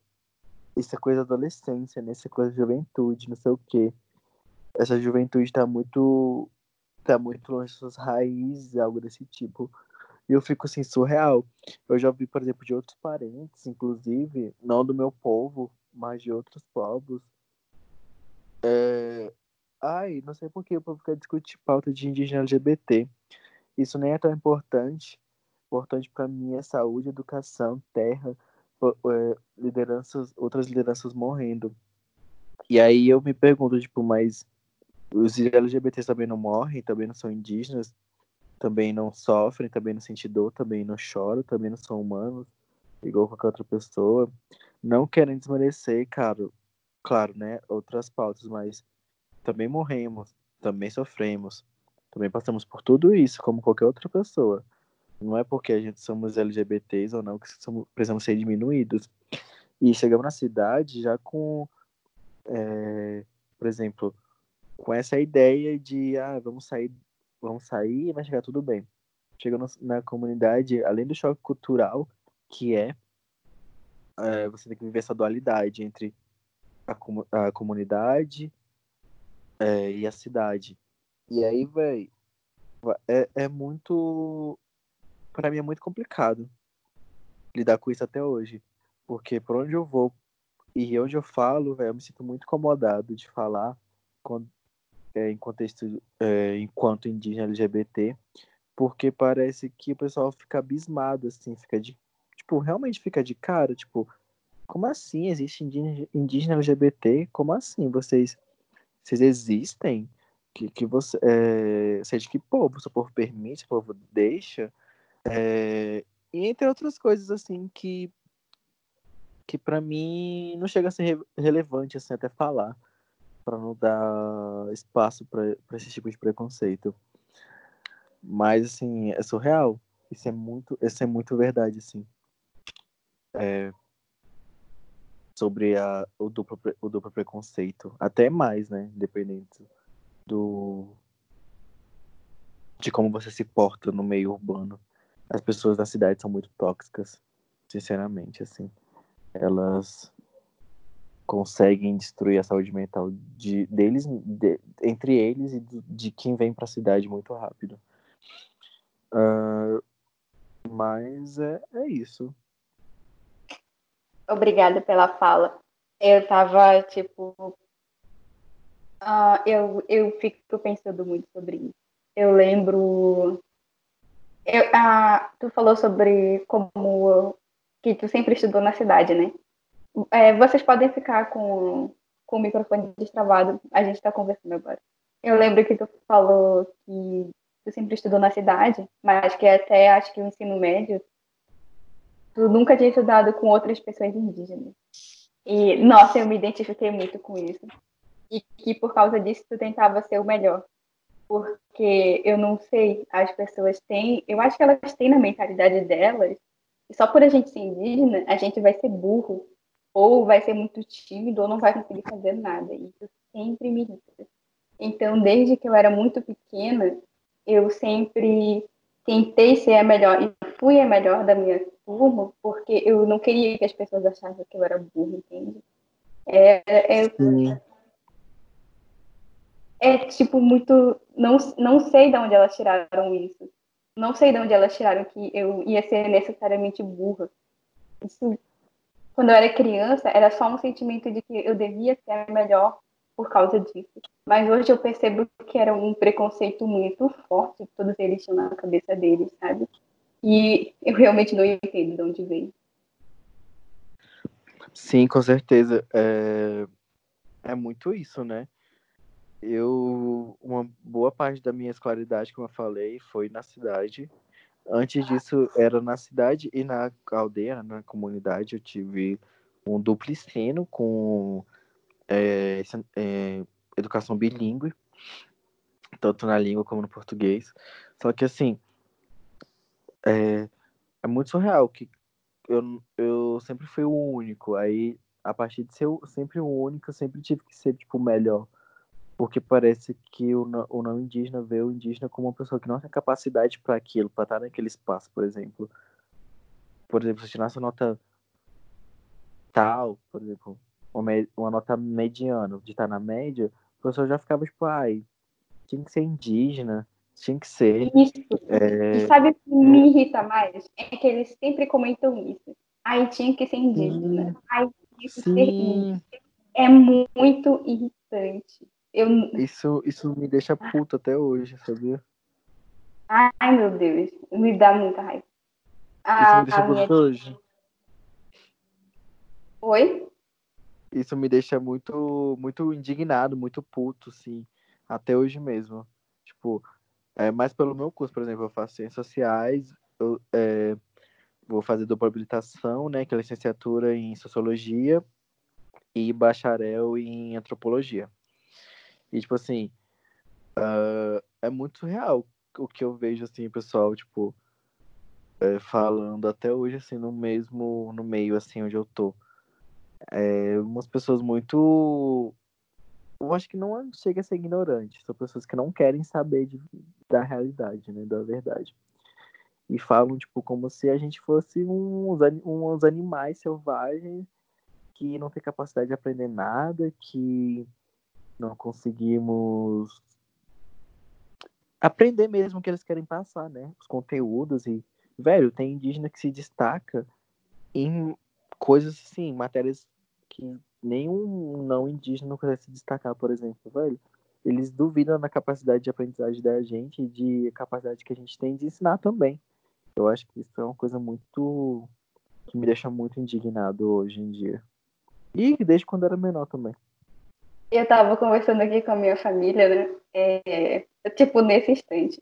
essa coisa da adolescência, né? essa coisa da juventude, não sei o quê. Essa juventude está muito tá muito longe das suas raízes, algo desse tipo. E eu fico assim, surreal. Eu já ouvi, por exemplo, de outros parentes, inclusive, não do meu povo, mas de outros povos. É... Ai, não sei por que o povo quer discutir pauta de indígena LGBT. Isso nem é tão importante. Importante para mim é saúde, educação, terra, é, lideranças, outras lideranças morrendo. E aí eu me pergunto, tipo, mas os LGBTs também não morrem, também não são indígenas, também não sofrem, também não sentem dor, também não choram, também não são humanos, igual qualquer outra pessoa. Não querem desmerecer, cara, claro, né, outras pautas, mas também morremos, também sofremos, também passamos por tudo isso, como qualquer outra pessoa. Não é porque a gente somos LGBTs ou não que somos, precisamos ser diminuídos. E chegamos na cidade já com, é, por exemplo, com essa ideia de, ah, vamos sair, vamos sair e vai chegar tudo bem. Chegando na comunidade, além do choque cultural, que é, é você tem que viver essa dualidade entre a, a comunidade é, e a cidade. E aí, velho, é, é muito para mim é muito complicado lidar com isso até hoje. Porque por onde eu vou e onde eu falo, véio, eu me sinto muito incomodado de falar quando, é, em contexto é, enquanto indígena LGBT, porque parece que o pessoal fica abismado, assim, fica de. Tipo, realmente fica de cara, tipo, como assim existe indígena, LGBT? Como assim? Vocês, vocês existem? Que, que você. É, seja que povo, seu povo permite, o povo deixa. É, e entre outras coisas, assim, que, que para mim não chega a ser re relevante, assim, até falar, para não dar espaço para esse tipo de preconceito. Mas, assim, é surreal. Isso é muito, isso é muito verdade, assim. É, sobre a, o, duplo, o duplo preconceito. Até mais, né? Dependendo do, de como você se porta no meio urbano as pessoas da cidade são muito tóxicas, sinceramente, assim. Elas conseguem destruir a saúde mental de, deles, de, entre eles e de, de quem vem para a cidade muito rápido. Uh, mas é, é isso. Obrigada pela fala. Eu tava, tipo. Uh, eu, eu fico pensando muito sobre isso. Eu lembro eu, ah, tu falou sobre como que tu sempre estudou na cidade, né? É, vocês podem ficar com, com o microfone destravado, a gente está conversando agora. Eu lembro que tu falou que tu sempre estudou na cidade, mas que até acho que o ensino médio tu nunca tinha estudado com outras pessoas indígenas. E, nossa, eu me identifiquei muito com isso. E que por causa disso tu tentava ser o melhor porque eu não sei, as pessoas têm, eu acho que elas têm na mentalidade delas, e só por a gente ser indígena, a gente vai ser burro, ou vai ser muito tímido, ou não vai conseguir fazer nada. Isso sempre me irrita. Então, desde que eu era muito pequena, eu sempre tentei ser a melhor, e fui a melhor da minha turma, porque eu não queria que as pessoas achassem que eu era burro, entende? É, é, é tipo muito. Não, não sei de onde elas tiraram isso. Não sei de onde elas tiraram que eu ia ser necessariamente burra. Isso, quando eu era criança, era só um sentimento de que eu devia ser melhor por causa disso. Mas hoje eu percebo que era um preconceito muito forte que todos eles tinham na cabeça deles, sabe? E eu realmente não entendo de onde veio. Sim, com certeza. É, é muito isso, né? eu uma boa parte da minha escolaridade, como eu falei, foi na cidade. Antes disso, era na cidade e na aldeia, na comunidade, eu tive um duplo ensino com é, é, educação bilíngue. tanto na língua como no português. Só que assim, é, é muito surreal que eu, eu sempre fui o único. Aí, a partir de ser sempre o único, eu sempre tive que ser, tipo, o melhor. Porque parece que o, não- o não indígena vê o indígena como uma pessoa que não tem capacidade para aquilo, para estar naquele espaço, por exemplo. Por exemplo, se tirasse uma nota tal, por exemplo, uma, nota mediana, de estar na média, o professor já ficava tipo, ai, tinha que ser indígena, tinha que ser. Isso. é, E sabe o que me irrita mais? É que eles sempre comentam isso. Aí tinha que ser indígena. Aí tinha que ser índio. Sim, É muito irritante. Eu, isso, isso me deixa puto até hoje, sabia? ai, meu Deus, me dá muita raiva. Isso me deixa minha... puto até hoje. Oi? Isso me deixa muito, muito indignado, muito puto, assim, até hoje mesmo. Tipo, é mais pelo meu curso, por exemplo, eu faço ciências sociais, eu é, vou fazer dupla habilitação, né, que é licenciatura em sociologia e bacharel em antropologia. E, tipo assim, ah, é muito surreal o que eu vejo, assim, pessoal, tipo, é, falando até hoje, assim, no mesmo, no meio, assim, onde eu tô é, umas pessoas muito. Eu acho que não chega a ser ignorante, são pessoas que não querem saber de- da realidade, né, da verdade. E falam, tipo, como se a gente fosse uns, uns animais selvagens que não tem capacidade de aprender nada, que não conseguimos aprender mesmo o que eles querem passar, né? Os conteúdos e, velho, tem indígena que se destaca em coisas assim, matérias que nenhum não indígena consegue se destacar, por exemplo, velho. Eles duvidam da capacidade de aprendizagem da gente e de capacidade que a gente tem de ensinar também. Eu acho que isso é uma coisa muito que me deixa muito indignado hoje em dia. E desde quando era menor também. Eu tava conversando aqui com a minha família, né? É, tipo, nesse instante.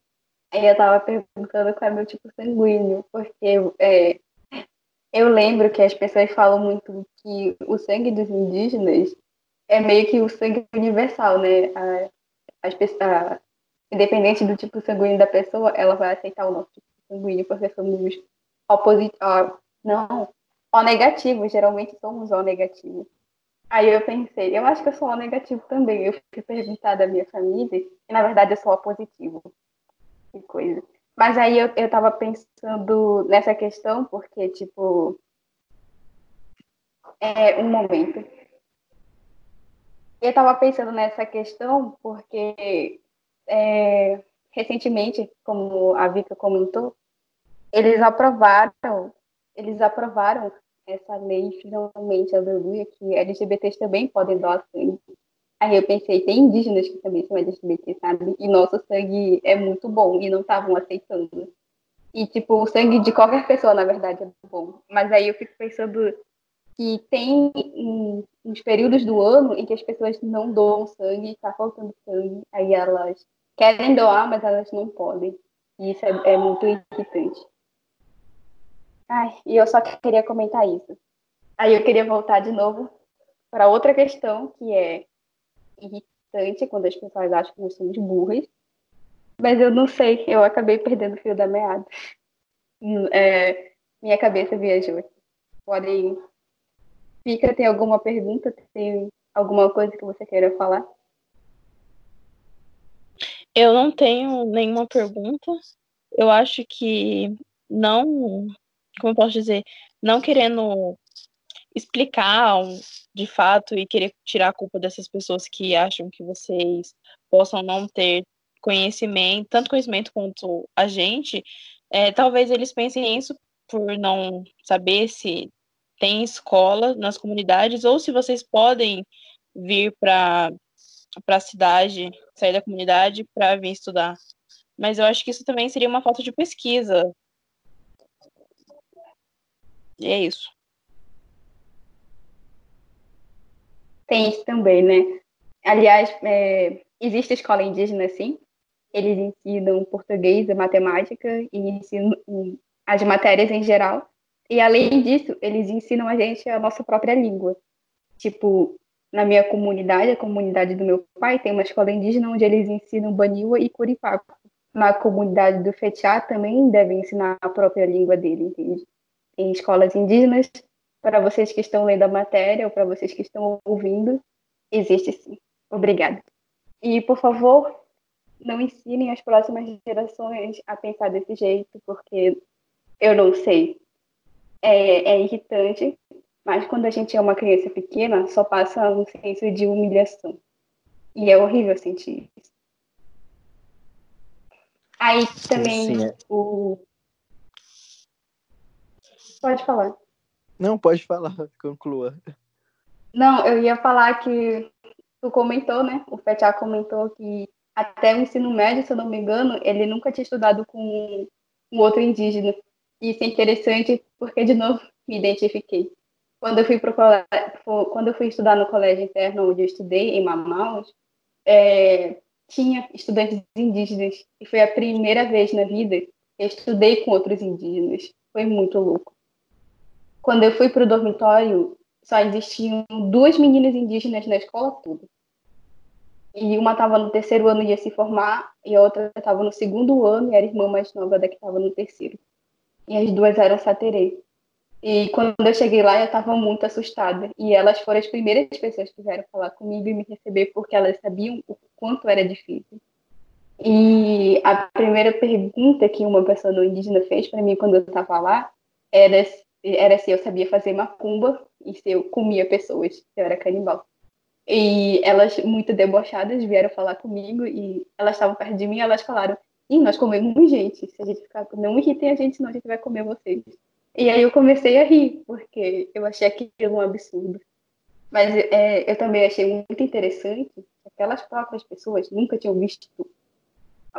Aí eu tava perguntando qual é meu tipo sanguíneo, porque é, eu lembro que as pessoas falam muito que o sangue dos indígenas é meio que o sangue universal, né? A, as pessoas, independente do tipo sanguíneo da pessoa, ela vai aceitar o nosso tipo sanguíneo, porque somos oposito, não, O negativo, geralmente somos O negativo. Aí eu pensei, eu acho que eu sou O negativo também. Eu fui perguntar da minha família, e na verdade eu sou O positivo. Que coisa. Mas aí eu, eu tava pensando nessa questão, porque, tipo. É um momento. Eu tava pensando nessa questão porque é, recentemente, como a Vika comentou, eles aprovaram, eles aprovaram essa lei finalmente, aleluia, que LGBTs também podem doar sangue. Aí eu pensei, tem indígenas que também são LGBT, sabe? E nosso sangue é muito bom e não estavam aceitando. E, tipo, o sangue de qualquer pessoa, na verdade, é bom. Mas aí eu fico pensando que tem uns períodos do ano em que as pessoas não doam sangue, tá faltando sangue, aí elas querem doar, mas elas não podem. E isso é, é muito irritante. Ai, e eu só queria comentar isso. Aí eu queria voltar de novo para outra questão, que é irritante quando as pessoas acham que nós somos burras. Mas eu não sei, eu acabei perdendo o fio da meada. É, minha cabeça viajou. Podem. Fica, tem alguma pergunta? Tem alguma coisa que você queira falar? Eu não tenho nenhuma pergunta. Eu acho que não, como eu posso dizer, não querendo explicar de fato e querer tirar a culpa dessas pessoas que acham que vocês possam não ter conhecimento, tanto conhecimento quanto a gente, é, talvez eles pensem isso por não saber se tem escola nas comunidades ou se vocês podem vir para a cidade, sair da comunidade para vir estudar. Mas eu acho que isso também seria uma falta de pesquisa. É isso. Tem isso também, né? Aliás, é, existe escola indígena, sim. Eles ensinam português e matemática e ensinam as matérias em geral. E além disso, eles ensinam a gente a nossa própria língua. Tipo, na minha comunidade, a comunidade do meu pai, tem uma escola indígena onde eles ensinam Baniwa e Curipaco. Na comunidade do Fetiá também devem ensinar a própria língua dele, entende? Escolas indígenas, para vocês que estão lendo a matéria ou para vocês que estão ouvindo, existe sim. Obrigada. E, por favor, não ensinem as próximas gerações a pensar desse jeito, porque eu não sei. É, é irritante, mas quando a gente é uma criança pequena, só passa um senso de humilhação. E é horrível sentir isso. Aí também Sim, é. o. Pode falar. Não, pode falar, conclua. Não, eu ia falar que tu comentou, né? O Fetiá comentou que até o ensino médio, se eu não me engano, ele nunca tinha estudado com um outro indígena. E isso é interessante porque, de novo, me identifiquei. Quando eu fui pro colégio, quando eu fui estudar no colégio interno onde eu estudei em Manaus, é, tinha estudantes indígenas e foi a primeira vez na vida que eu estudei com outros indígenas. Foi muito louco. Quando eu fui para o dormitório, só existiam duas meninas indígenas na escola toda. E uma estava no terceiro ano e ia se formar, e a outra estava no segundo ano e era irmã mais nova da que estava no terceiro. E as duas eram saterê. E quando eu cheguei lá, eu estava muito assustada. E elas foram as primeiras pessoas que vieram falar comigo e me receber, porque elas sabiam o quanto era difícil. E a primeira pergunta que uma pessoa não indígena fez para mim quando eu estava lá era, era se eu sabia fazer macumba e se eu comia pessoas, se eu era canibal. E elas, muito debochadas, vieram falar comigo e elas estavam perto de mim e elas falaram: Ih, nós comemos gente. Se a gente ficar, não irritem a gente, senão a gente vai comer vocês. E aí eu comecei a rir, porque eu achei aquilo um absurdo. Mas é, eu também achei muito interessante que aquelas próprias pessoas nunca tinham visto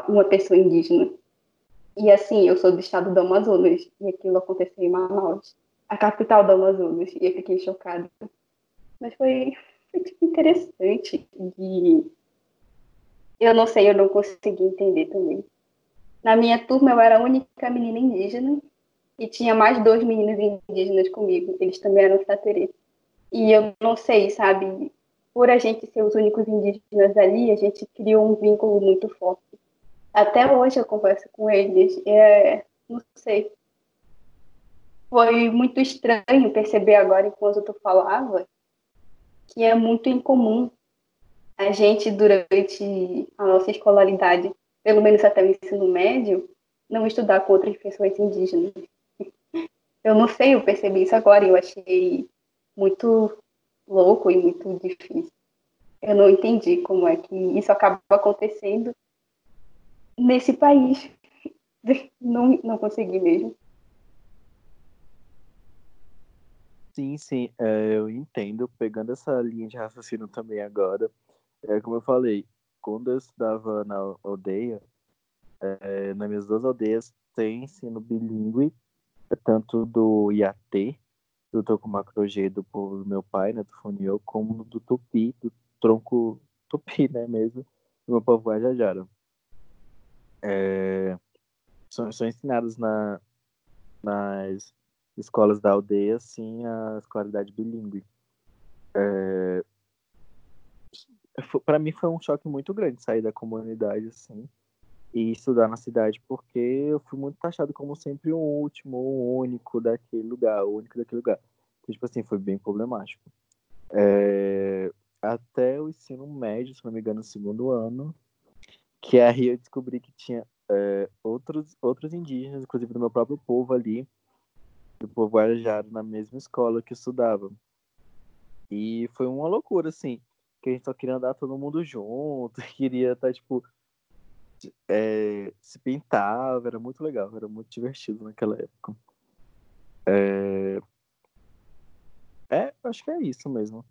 uma pessoa indígena. E assim, eu sou do estado do Amazonas, e aquilo aconteceu em Manaus, a capital do Amazonas, e eu fiquei chocada. Mas foi, foi tipo, interessante e eu não sei, eu não consegui entender também. Na minha turma eu era a única menina indígena e tinha mais dois meninos indígenas comigo, eles também eram saterê. E eu não sei, sabe, por a gente ser os únicos indígenas ali, a gente criou um vínculo muito forte. Até hoje eu converso com eles, é, não sei. Foi muito estranho perceber agora, enquanto tu falava, que é muito incomum a gente, durante a nossa escolaridade, pelo menos até o ensino médio, não estudar com outras pessoas indígenas. (laughs) Eu não sei, eu percebi isso agora e eu achei muito louco e muito difícil. Eu não entendi como é que isso acaba acontecendo nesse país. Não, não consegui mesmo. Sim, sim, é, eu entendo. Pegando essa linha de raciocínio também agora, é como eu falei, quando eu estudava na aldeia, é, nas minhas duas aldeias tem ensino bilíngue tanto do Iatê, do Tocumacrogê do povo do meu pai, né, do Funiô, como do Tupi, do tronco Tupi, né, mesmo, do meu povo Guajajara. É, são, são ensinados na, nas escolas da aldeia, sim, a escolaridade bilíngue. É, para mim foi um choque muito grande sair da comunidade, assim, e estudar na cidade, porque eu fui muito taxado como sempre o último, o único daquele lugar, o único daquele lugar. Então, tipo assim, foi bem problemático. É... Até o ensino médio, se não me engano, no segundo ano, que aí eu descobri que tinha é, outros, outros indígenas, inclusive do meu próprio povo ali, do povo Guarajara, na mesma escola que eu estudava. E foi uma loucura, assim, que a gente só queria andar todo mundo junto, (laughs) queria estar, tá, tipo, é, se pintava, era muito legal, era muito divertido naquela época. É, é acho que é isso mesmo.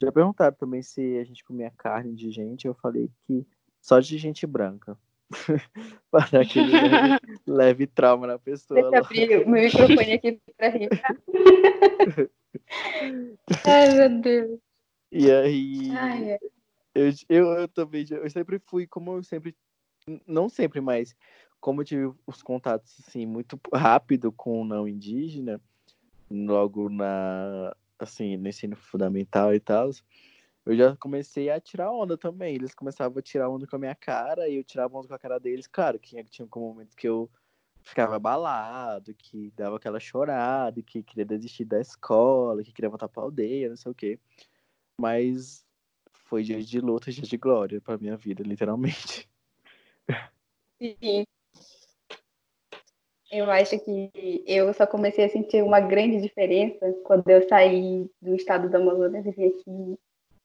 Já perguntaram também se a gente comia carne de gente, eu falei que só de gente branca. (laughs) para dar aquele leve, (laughs) leve, trauma na pessoa. Deixa eu abrir o meu microfone aqui para rir. Tá? (laughs) Ai, meu Deus. E aí. Ai, é. eu, eu, eu também, eu sempre fui, como eu sempre não sempre, mas como eu tive os contatos assim muito rápido com o não indígena, logo na assim no ensino fundamental e tal, eu já comecei a tirar onda também. Eles começavam a tirar onda com a minha cara e eu tirava onda com a cara deles. Claro, que tinha um momento que eu ficava abalado, que dava aquela chorada, que queria desistir da escola, que queria voltar pra aldeia, não sei o quê. Mas foi dia de luta, dia de glória pra minha vida, literalmente. Sim. Eu acho que eu só comecei a sentir uma grande diferença quando eu saí do estado do Amazonas e vim aqui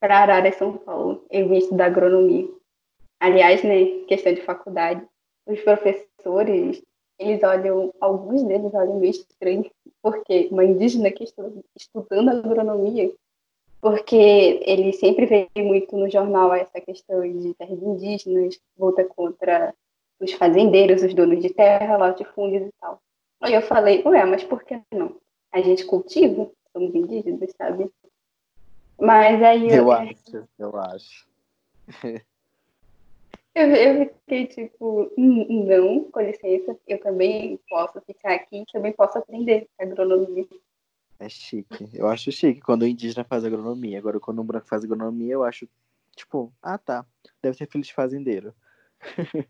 para Araras, São Paulo. Eu vim estudar agronomia. Aliás, né, questão de faculdade, os professores, eles olham, alguns deles olham meio estranho, porque uma indígena que está estudando agronomia, porque ele sempre vê muito no jornal essa questão de terras indígenas, luta contra os fazendeiros, os donos de terra, latifúndios e tal. Aí eu falei, ué, mas por que não? A gente cultiva, somos indígenas, sabe? Mas aí eu. Eu acho, eu acho. (laughs) eu, eu fiquei tipo, hum, não, com licença, eu também posso ficar aqui, também posso aprender agronomia. É chique. Eu acho chique quando o indígena faz agronomia. Agora, quando um branco faz agronomia, eu acho, tipo, ah tá, deve ser filho de fazendeiro. (laughs)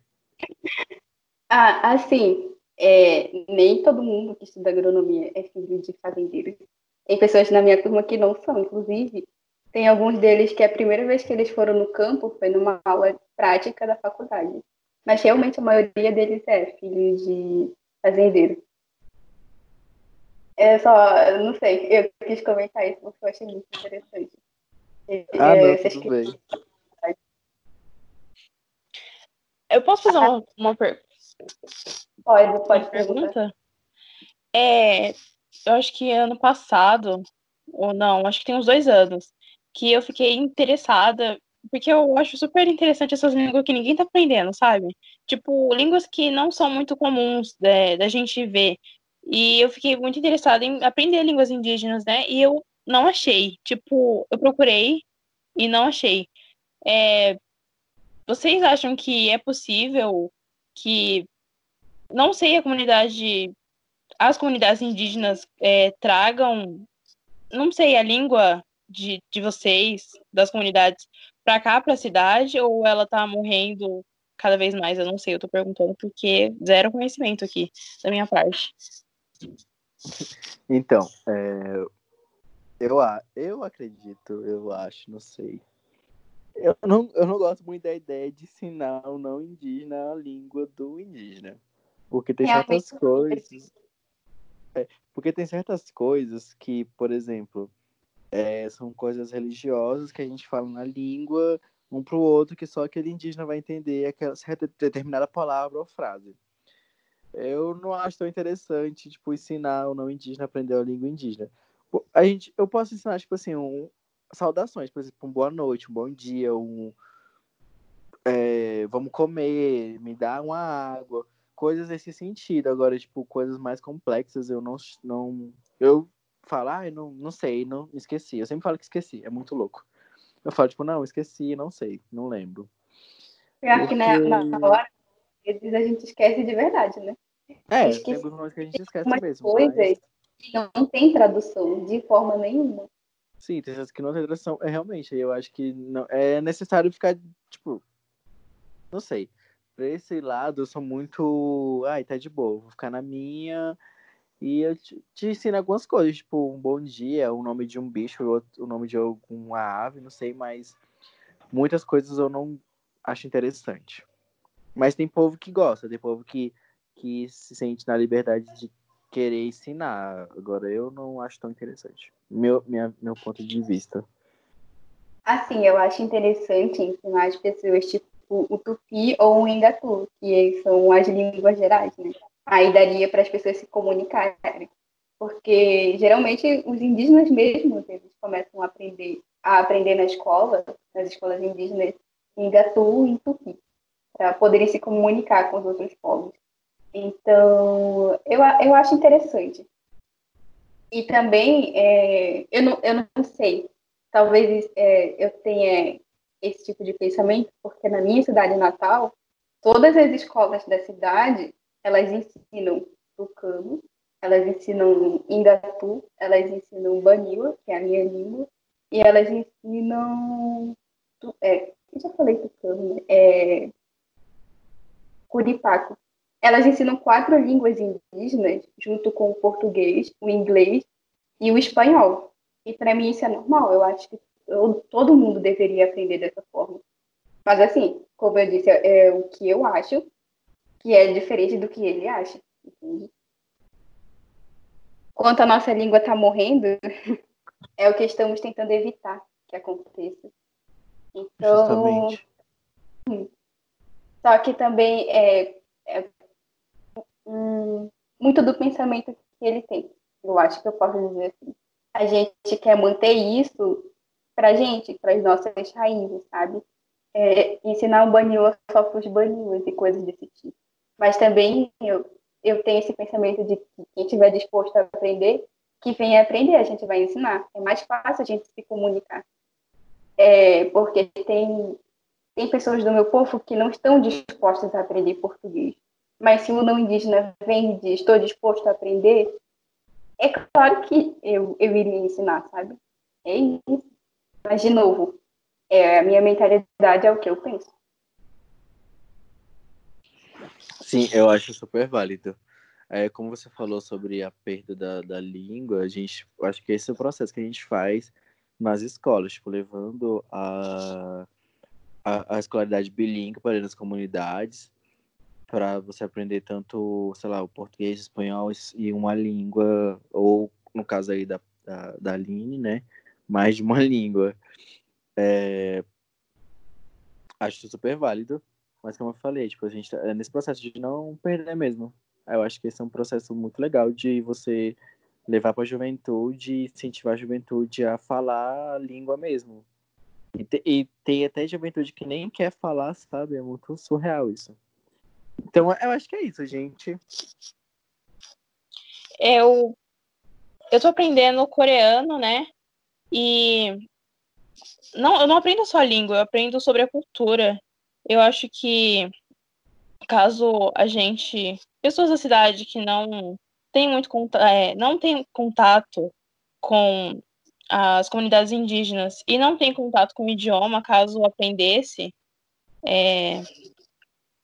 ah, assim, é, nem todo mundo que estuda agronomia é filho de fazendeiro. Tem pessoas na minha turma que não são, inclusive. Tem alguns deles que a primeira vez que eles foram no campo foi numa aula prática da faculdade. Mas realmente a maioria deles é filho de fazendeiro. É só, não sei, eu quis comentar isso porque eu achei muito interessante. Ah, não, é, tudo bem. Eu posso fazer uma, uma pergunta? Pode, pode. pergunta? É, eu acho que ano passado, ou não, acho que tem uns dois anos, que eu fiquei interessada, porque eu acho super interessante essas línguas que ninguém tá aprendendo, sabe? Tipo, línguas que não são muito comuns é, da gente ver. E eu fiquei muito interessada em aprender línguas indígenas, né? E eu não achei. Tipo, eu procurei e não achei. É, vocês acham que é possível que, não sei, a comunidade, as comunidades indígenas é, tragam, não sei, a língua de, de vocês, das comunidades, para cá, para a cidade, ou ela tá morrendo cada vez mais? Eu não sei, eu tô perguntando porque zero conhecimento aqui da minha parte. Então, é, eu, eu acredito, eu acho, não sei. Eu não, eu não gosto muito da ideia de ensinar o não indígena a língua do indígena. Porque tem certas coisas. É, porque tem certas coisas que, por exemplo, é, são coisas religiosas que a gente fala na língua um para o outro que só aquele indígena vai entender aquela certa determinada palavra ou frase. Eu não acho tão interessante, tipo, ensinar o não indígena a aprender a língua indígena. A gente, eu posso ensinar, tipo assim, um, saudações, por exemplo, um boa noite, um bom dia, um é, vamos comer, me dá uma água, coisas nesse sentido. Agora, tipo, coisas mais complexas, eu não, não eu falo, ah, eu não, não sei, não esqueci. Eu sempre falo que esqueci, é muito louco. Eu falo, tipo, não, esqueci, não sei, não lembro. Eu acho que na, na hora, às vezes a gente esquece de verdade, né? É, tem alguns momentos que a gente esquece mesmo. Coisas mas... não tem tradução de forma nenhuma. Sim, tem certas que não tem tradução. É realmente, eu acho que não, é necessário ficar, tipo, não sei. Pra esse lado, eu sou muito. Ai, tá de boa, vou ficar na minha. E eu te, te ensino algumas coisas, tipo, um bom dia, o nome de um bicho, o nome de alguma ave, não sei, mas muitas coisas eu não acho interessante. Mas tem povo que gosta, tem povo que, que se sente na liberdade de querer ensinar. Agora, eu não acho tão interessante. Meu, minha, meu ponto de vista. Assim, eu acho interessante ensinar as pessoas, tipo, o tupi ou o engatu, que são as línguas gerais, né? Aí daria para as pessoas se comunicarem. Porque, geralmente, os indígenas mesmo, eles começam a aprender, a aprender na escola, nas escolas indígenas, em Gatu e Tupi, para poderem se comunicar com os outros povos. Então, eu, eu acho interessante. E também, é, eu, não, eu não sei, talvez é, eu tenha esse tipo de pensamento, porque na minha cidade natal, todas as escolas da cidade, elas ensinam tucano, elas ensinam ingatu, elas ensinam banila, que é a minha língua, e elas ensinam. É, eu já falei tucano, né? É, Curipaco. Elas ensinam quatro línguas indígenas, junto com o português, o inglês e o espanhol. E para mim isso é normal. Eu acho que eu, todo mundo deveria aprender dessa forma. Mas assim, como eu disse, é, é o que eu acho que é diferente do que ele acha. Entende? Quanto a nossa língua está morrendo, (laughs) é o que estamos tentando evitar que aconteça. Então, Justamente. só que também é, é muito do pensamento que ele tem. Eu acho que eu posso dizer assim. A gente quer manter isso pra gente, para as nossas raízes, sabe? É, ensinar o banila só para os banilas e coisas desse tipo. Mas também eu, eu tenho esse pensamento de que quem estiver disposto a aprender, que venha aprender, a gente vai ensinar. É mais fácil a gente se comunicar. É, porque tem, tem pessoas do meu povo que não estão dispostas a aprender português. Mas se o não indígena vem e diz, estou disposto a aprender, é claro que eu, eu iria ensinar, sabe? É isso. Mas, de novo, é, a minha mentalidade é o que eu penso. Sim, eu acho super válido. É, como você falou sobre a perda da, da língua, a gente, acho que esse é o processo que a gente faz nas escolas, tipo, levando a, a, a escolaridade bilíngue para as comunidades, para você aprender tanto, sei lá, o português, o espanhol e uma língua, ou no caso aí da, da, da Aline, né, mais de uma (laughs) língua. É... Acho super válido, mas como eu falei, tipo, a gente tá é nesse processo de não perder mesmo. Eu acho que esse é um processo muito legal de você levar para a juventude, incentivar a juventude a falar a língua mesmo. E, te, e tem até juventude que nem quer falar, sabe? É muito surreal isso. Então, eu acho que é isso, gente. Eu eu tô aprendendo coreano, né? E não, eu não aprendo só a língua, eu aprendo sobre a cultura. Eu acho que caso a gente, pessoas da cidade que não tem muito é, não tem contato com as comunidades indígenas e não tem contato com o idioma, caso aprendesse, é,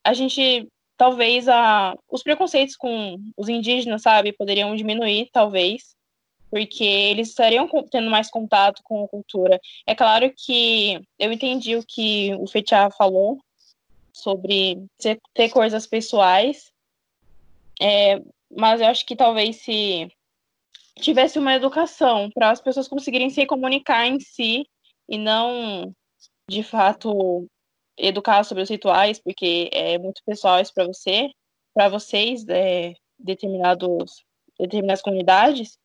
a gente talvez a, os preconceitos com os indígenas, sabe, poderiam diminuir, talvez porque eles estariam tendo mais contato com a cultura. É claro que eu entendi o que o Fetiá falou sobre ter coisas pessoais, é, mas eu acho que talvez se tivesse uma educação para as pessoas conseguirem se comunicar em si e não, de fato, educar sobre os rituais, porque é muito pessoal isso para você, para vocês, é, determinados, determinadas comunidades,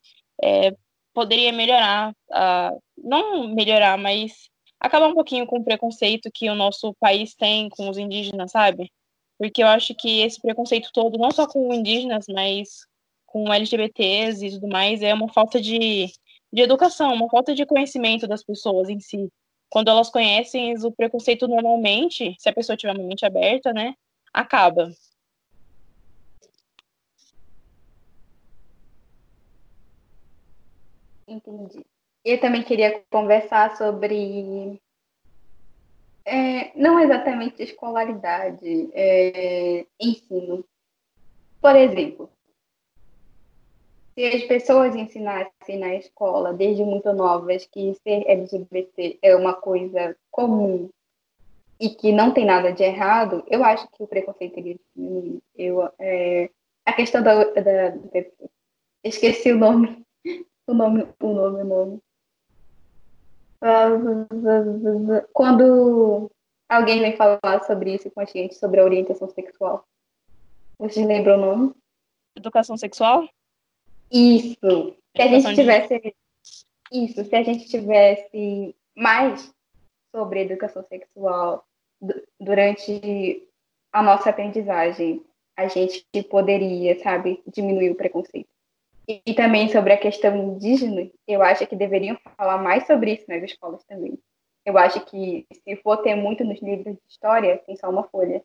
é, poderia melhorar, uh, não melhorar, mas acabar um pouquinho com o preconceito que o nosso país tem com os indígenas, sabe? Porque eu acho que esse preconceito todo, não só com indígenas, mas com LGBTs e tudo mais, é uma falta de, de educação, uma falta de conhecimento das pessoas em si. Quando elas conhecem o preconceito normalmente, se a pessoa tiver uma mente aberta, né, acaba. Entendi. Eu também queria conversar sobre. É, não exatamente escolaridade, é, ensino. Por exemplo, se as pessoas ensinassem na escola, desde muito novas, que ser LGBT é uma coisa comum e que não tem nada de errado, eu acho que o preconceito iria diminuir. Eu, é, a questão da, da, Esqueci o nome o nome, o nome, o nome. Quando alguém vem falar sobre isso com a gente, sobre a orientação sexual, vocês lembram o nome? Educação sexual? Isso. Se a gente tivesse. Isso, se a gente tivesse mais sobre educação sexual durante a nossa aprendizagem, a gente poderia, sabe, diminuir o preconceito. E, também sobre a questão indígena, eu acho que deveriam falar mais sobre isso nas escolas também. Eu acho que se for ter muito nos livros de história, tem só uma folha.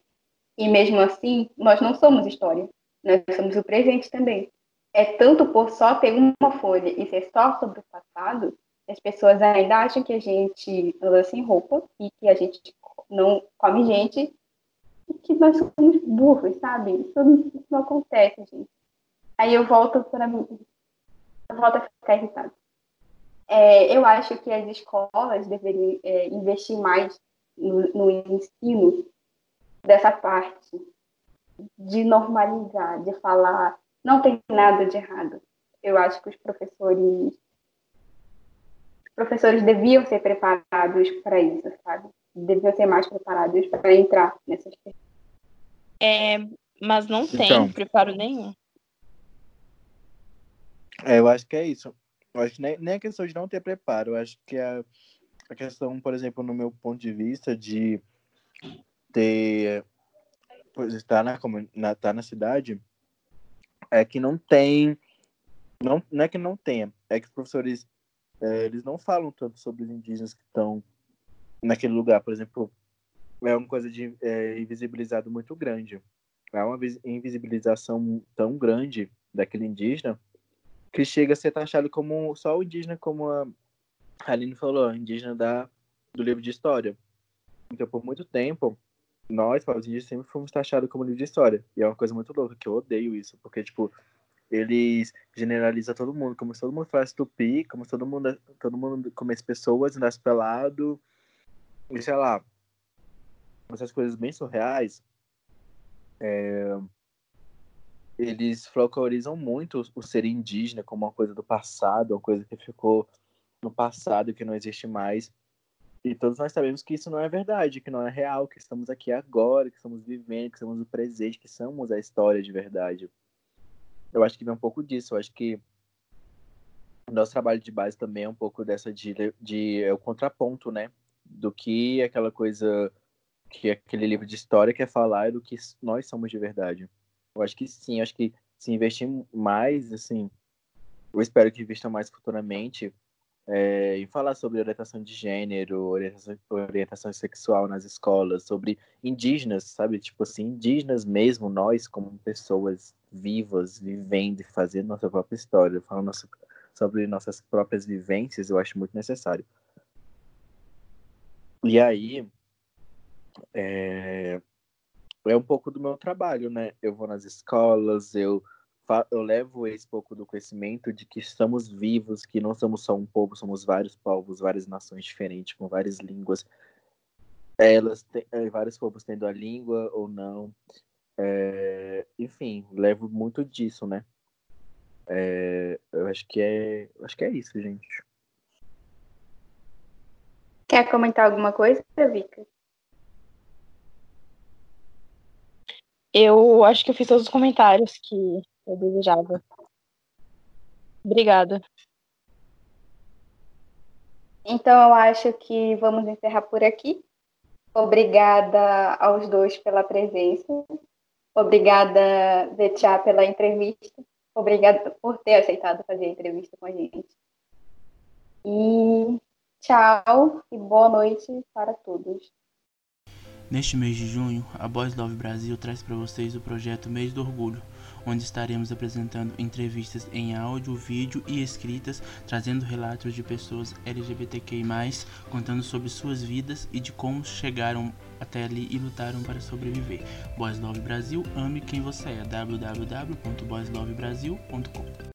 E mesmo assim, nós não somos história, nós somos o presente também. É tanto por só ter uma folha e ser só sobre o passado, as pessoas ainda acham que a gente anda sem roupa e que a gente não come gente e que nós somos burros, sabe? Isso não, acontece, gente. Aí eu volto para mim, eu volto a ficar irritada. É, eu acho que as escolas deveriam é, investir mais no, no ensino dessa parte de normalizar, de falar, não tem nada de errado. Eu acho que os professores os professores deviam ser preparados para isso, sabe? Deviam ser mais preparados para entrar nessas É, mas não tem então, preparo nenhum. É, eu acho que é isso. Eu acho que nem, nem a questão de não ter preparo. Eu acho que a, a questão, por exemplo, no meu ponto de vista, de ter. estar na, na, tá na cidade, é que não tem. Não, não é que não tenha, é que os professores é, eles não falam tanto sobre os indígenas que estão naquele lugar, por exemplo. É uma coisa de é, invisibilizado muito grande. É uma invisibilização tão grande daquele indígena que chega a ser taxado como só o indígena, como a Aline falou, indígena da, do livro de história. Então, por muito tempo, nós, os indígenas, sempre fomos taxados como livro de história. E é uma coisa muito louca, que eu odeio isso, porque, tipo, eles generalizam todo mundo, como se todo mundo faz tupi, como se todo mundo, todo mundo como as pessoas, nasce pelado, e sei lá, essas coisas bem surreais. É, eles folclorizam muito o ser indígena como uma coisa do passado, uma coisa que ficou no passado, que não existe mais. E todos nós sabemos que isso não é verdade, que não é real, que estamos aqui agora, que estamos vivendo, que estamos no presente, que somos a história de verdade. Eu acho que vem um pouco disso. Eu acho que o nosso trabalho de base também é um pouco dessa de, de é o contraponto, né? Do que aquela coisa que aquele livro de história quer falar e do que nós somos de verdade. Eu acho que sim, eu acho que se investir mais, assim, eu espero que investam mais futuramente é, em falar sobre orientação de gênero, orientação, orientação sexual nas escolas, sobre indígenas, sabe? Tipo assim, indígenas mesmo, nós como pessoas vivas, vivendo e fazendo nossa própria história, falando sobre nossas próprias vivências, eu acho muito necessário. E aí, é, é um pouco do meu trabalho, né? Eu vou nas escolas, eu, eu levo esse pouco do conhecimento de que estamos vivos, que não somos só um povo, somos vários povos, várias nações diferentes, com várias línguas. Elas têm, é, vários povos tendo a língua ou não. É, enfim, levo muito disso, né? É, eu acho que é, acho que é isso, gente. Quer comentar alguma coisa, Vika? Eu acho que eu fiz todos os comentários que eu desejava. Obrigada. Então, eu acho que vamos encerrar por aqui. Obrigada aos dois pela presença. Obrigada, Vetia, pela entrevista. Obrigada por ter aceitado fazer a entrevista com a gente. E tchau e boa noite para todos. Neste mês de junho, a Boys Love Brasil traz para vocês o projeto Mês do Orgulho, onde estaremos apresentando entrevistas em áudio, vídeo e escritas, trazendo relatos de pessoas LGBTQI+, contando sobre suas vidas e de como chegaram até ali e lutaram para sobreviver. Boys Love Brasil, ame quem você é. www.boyslovebrasil.com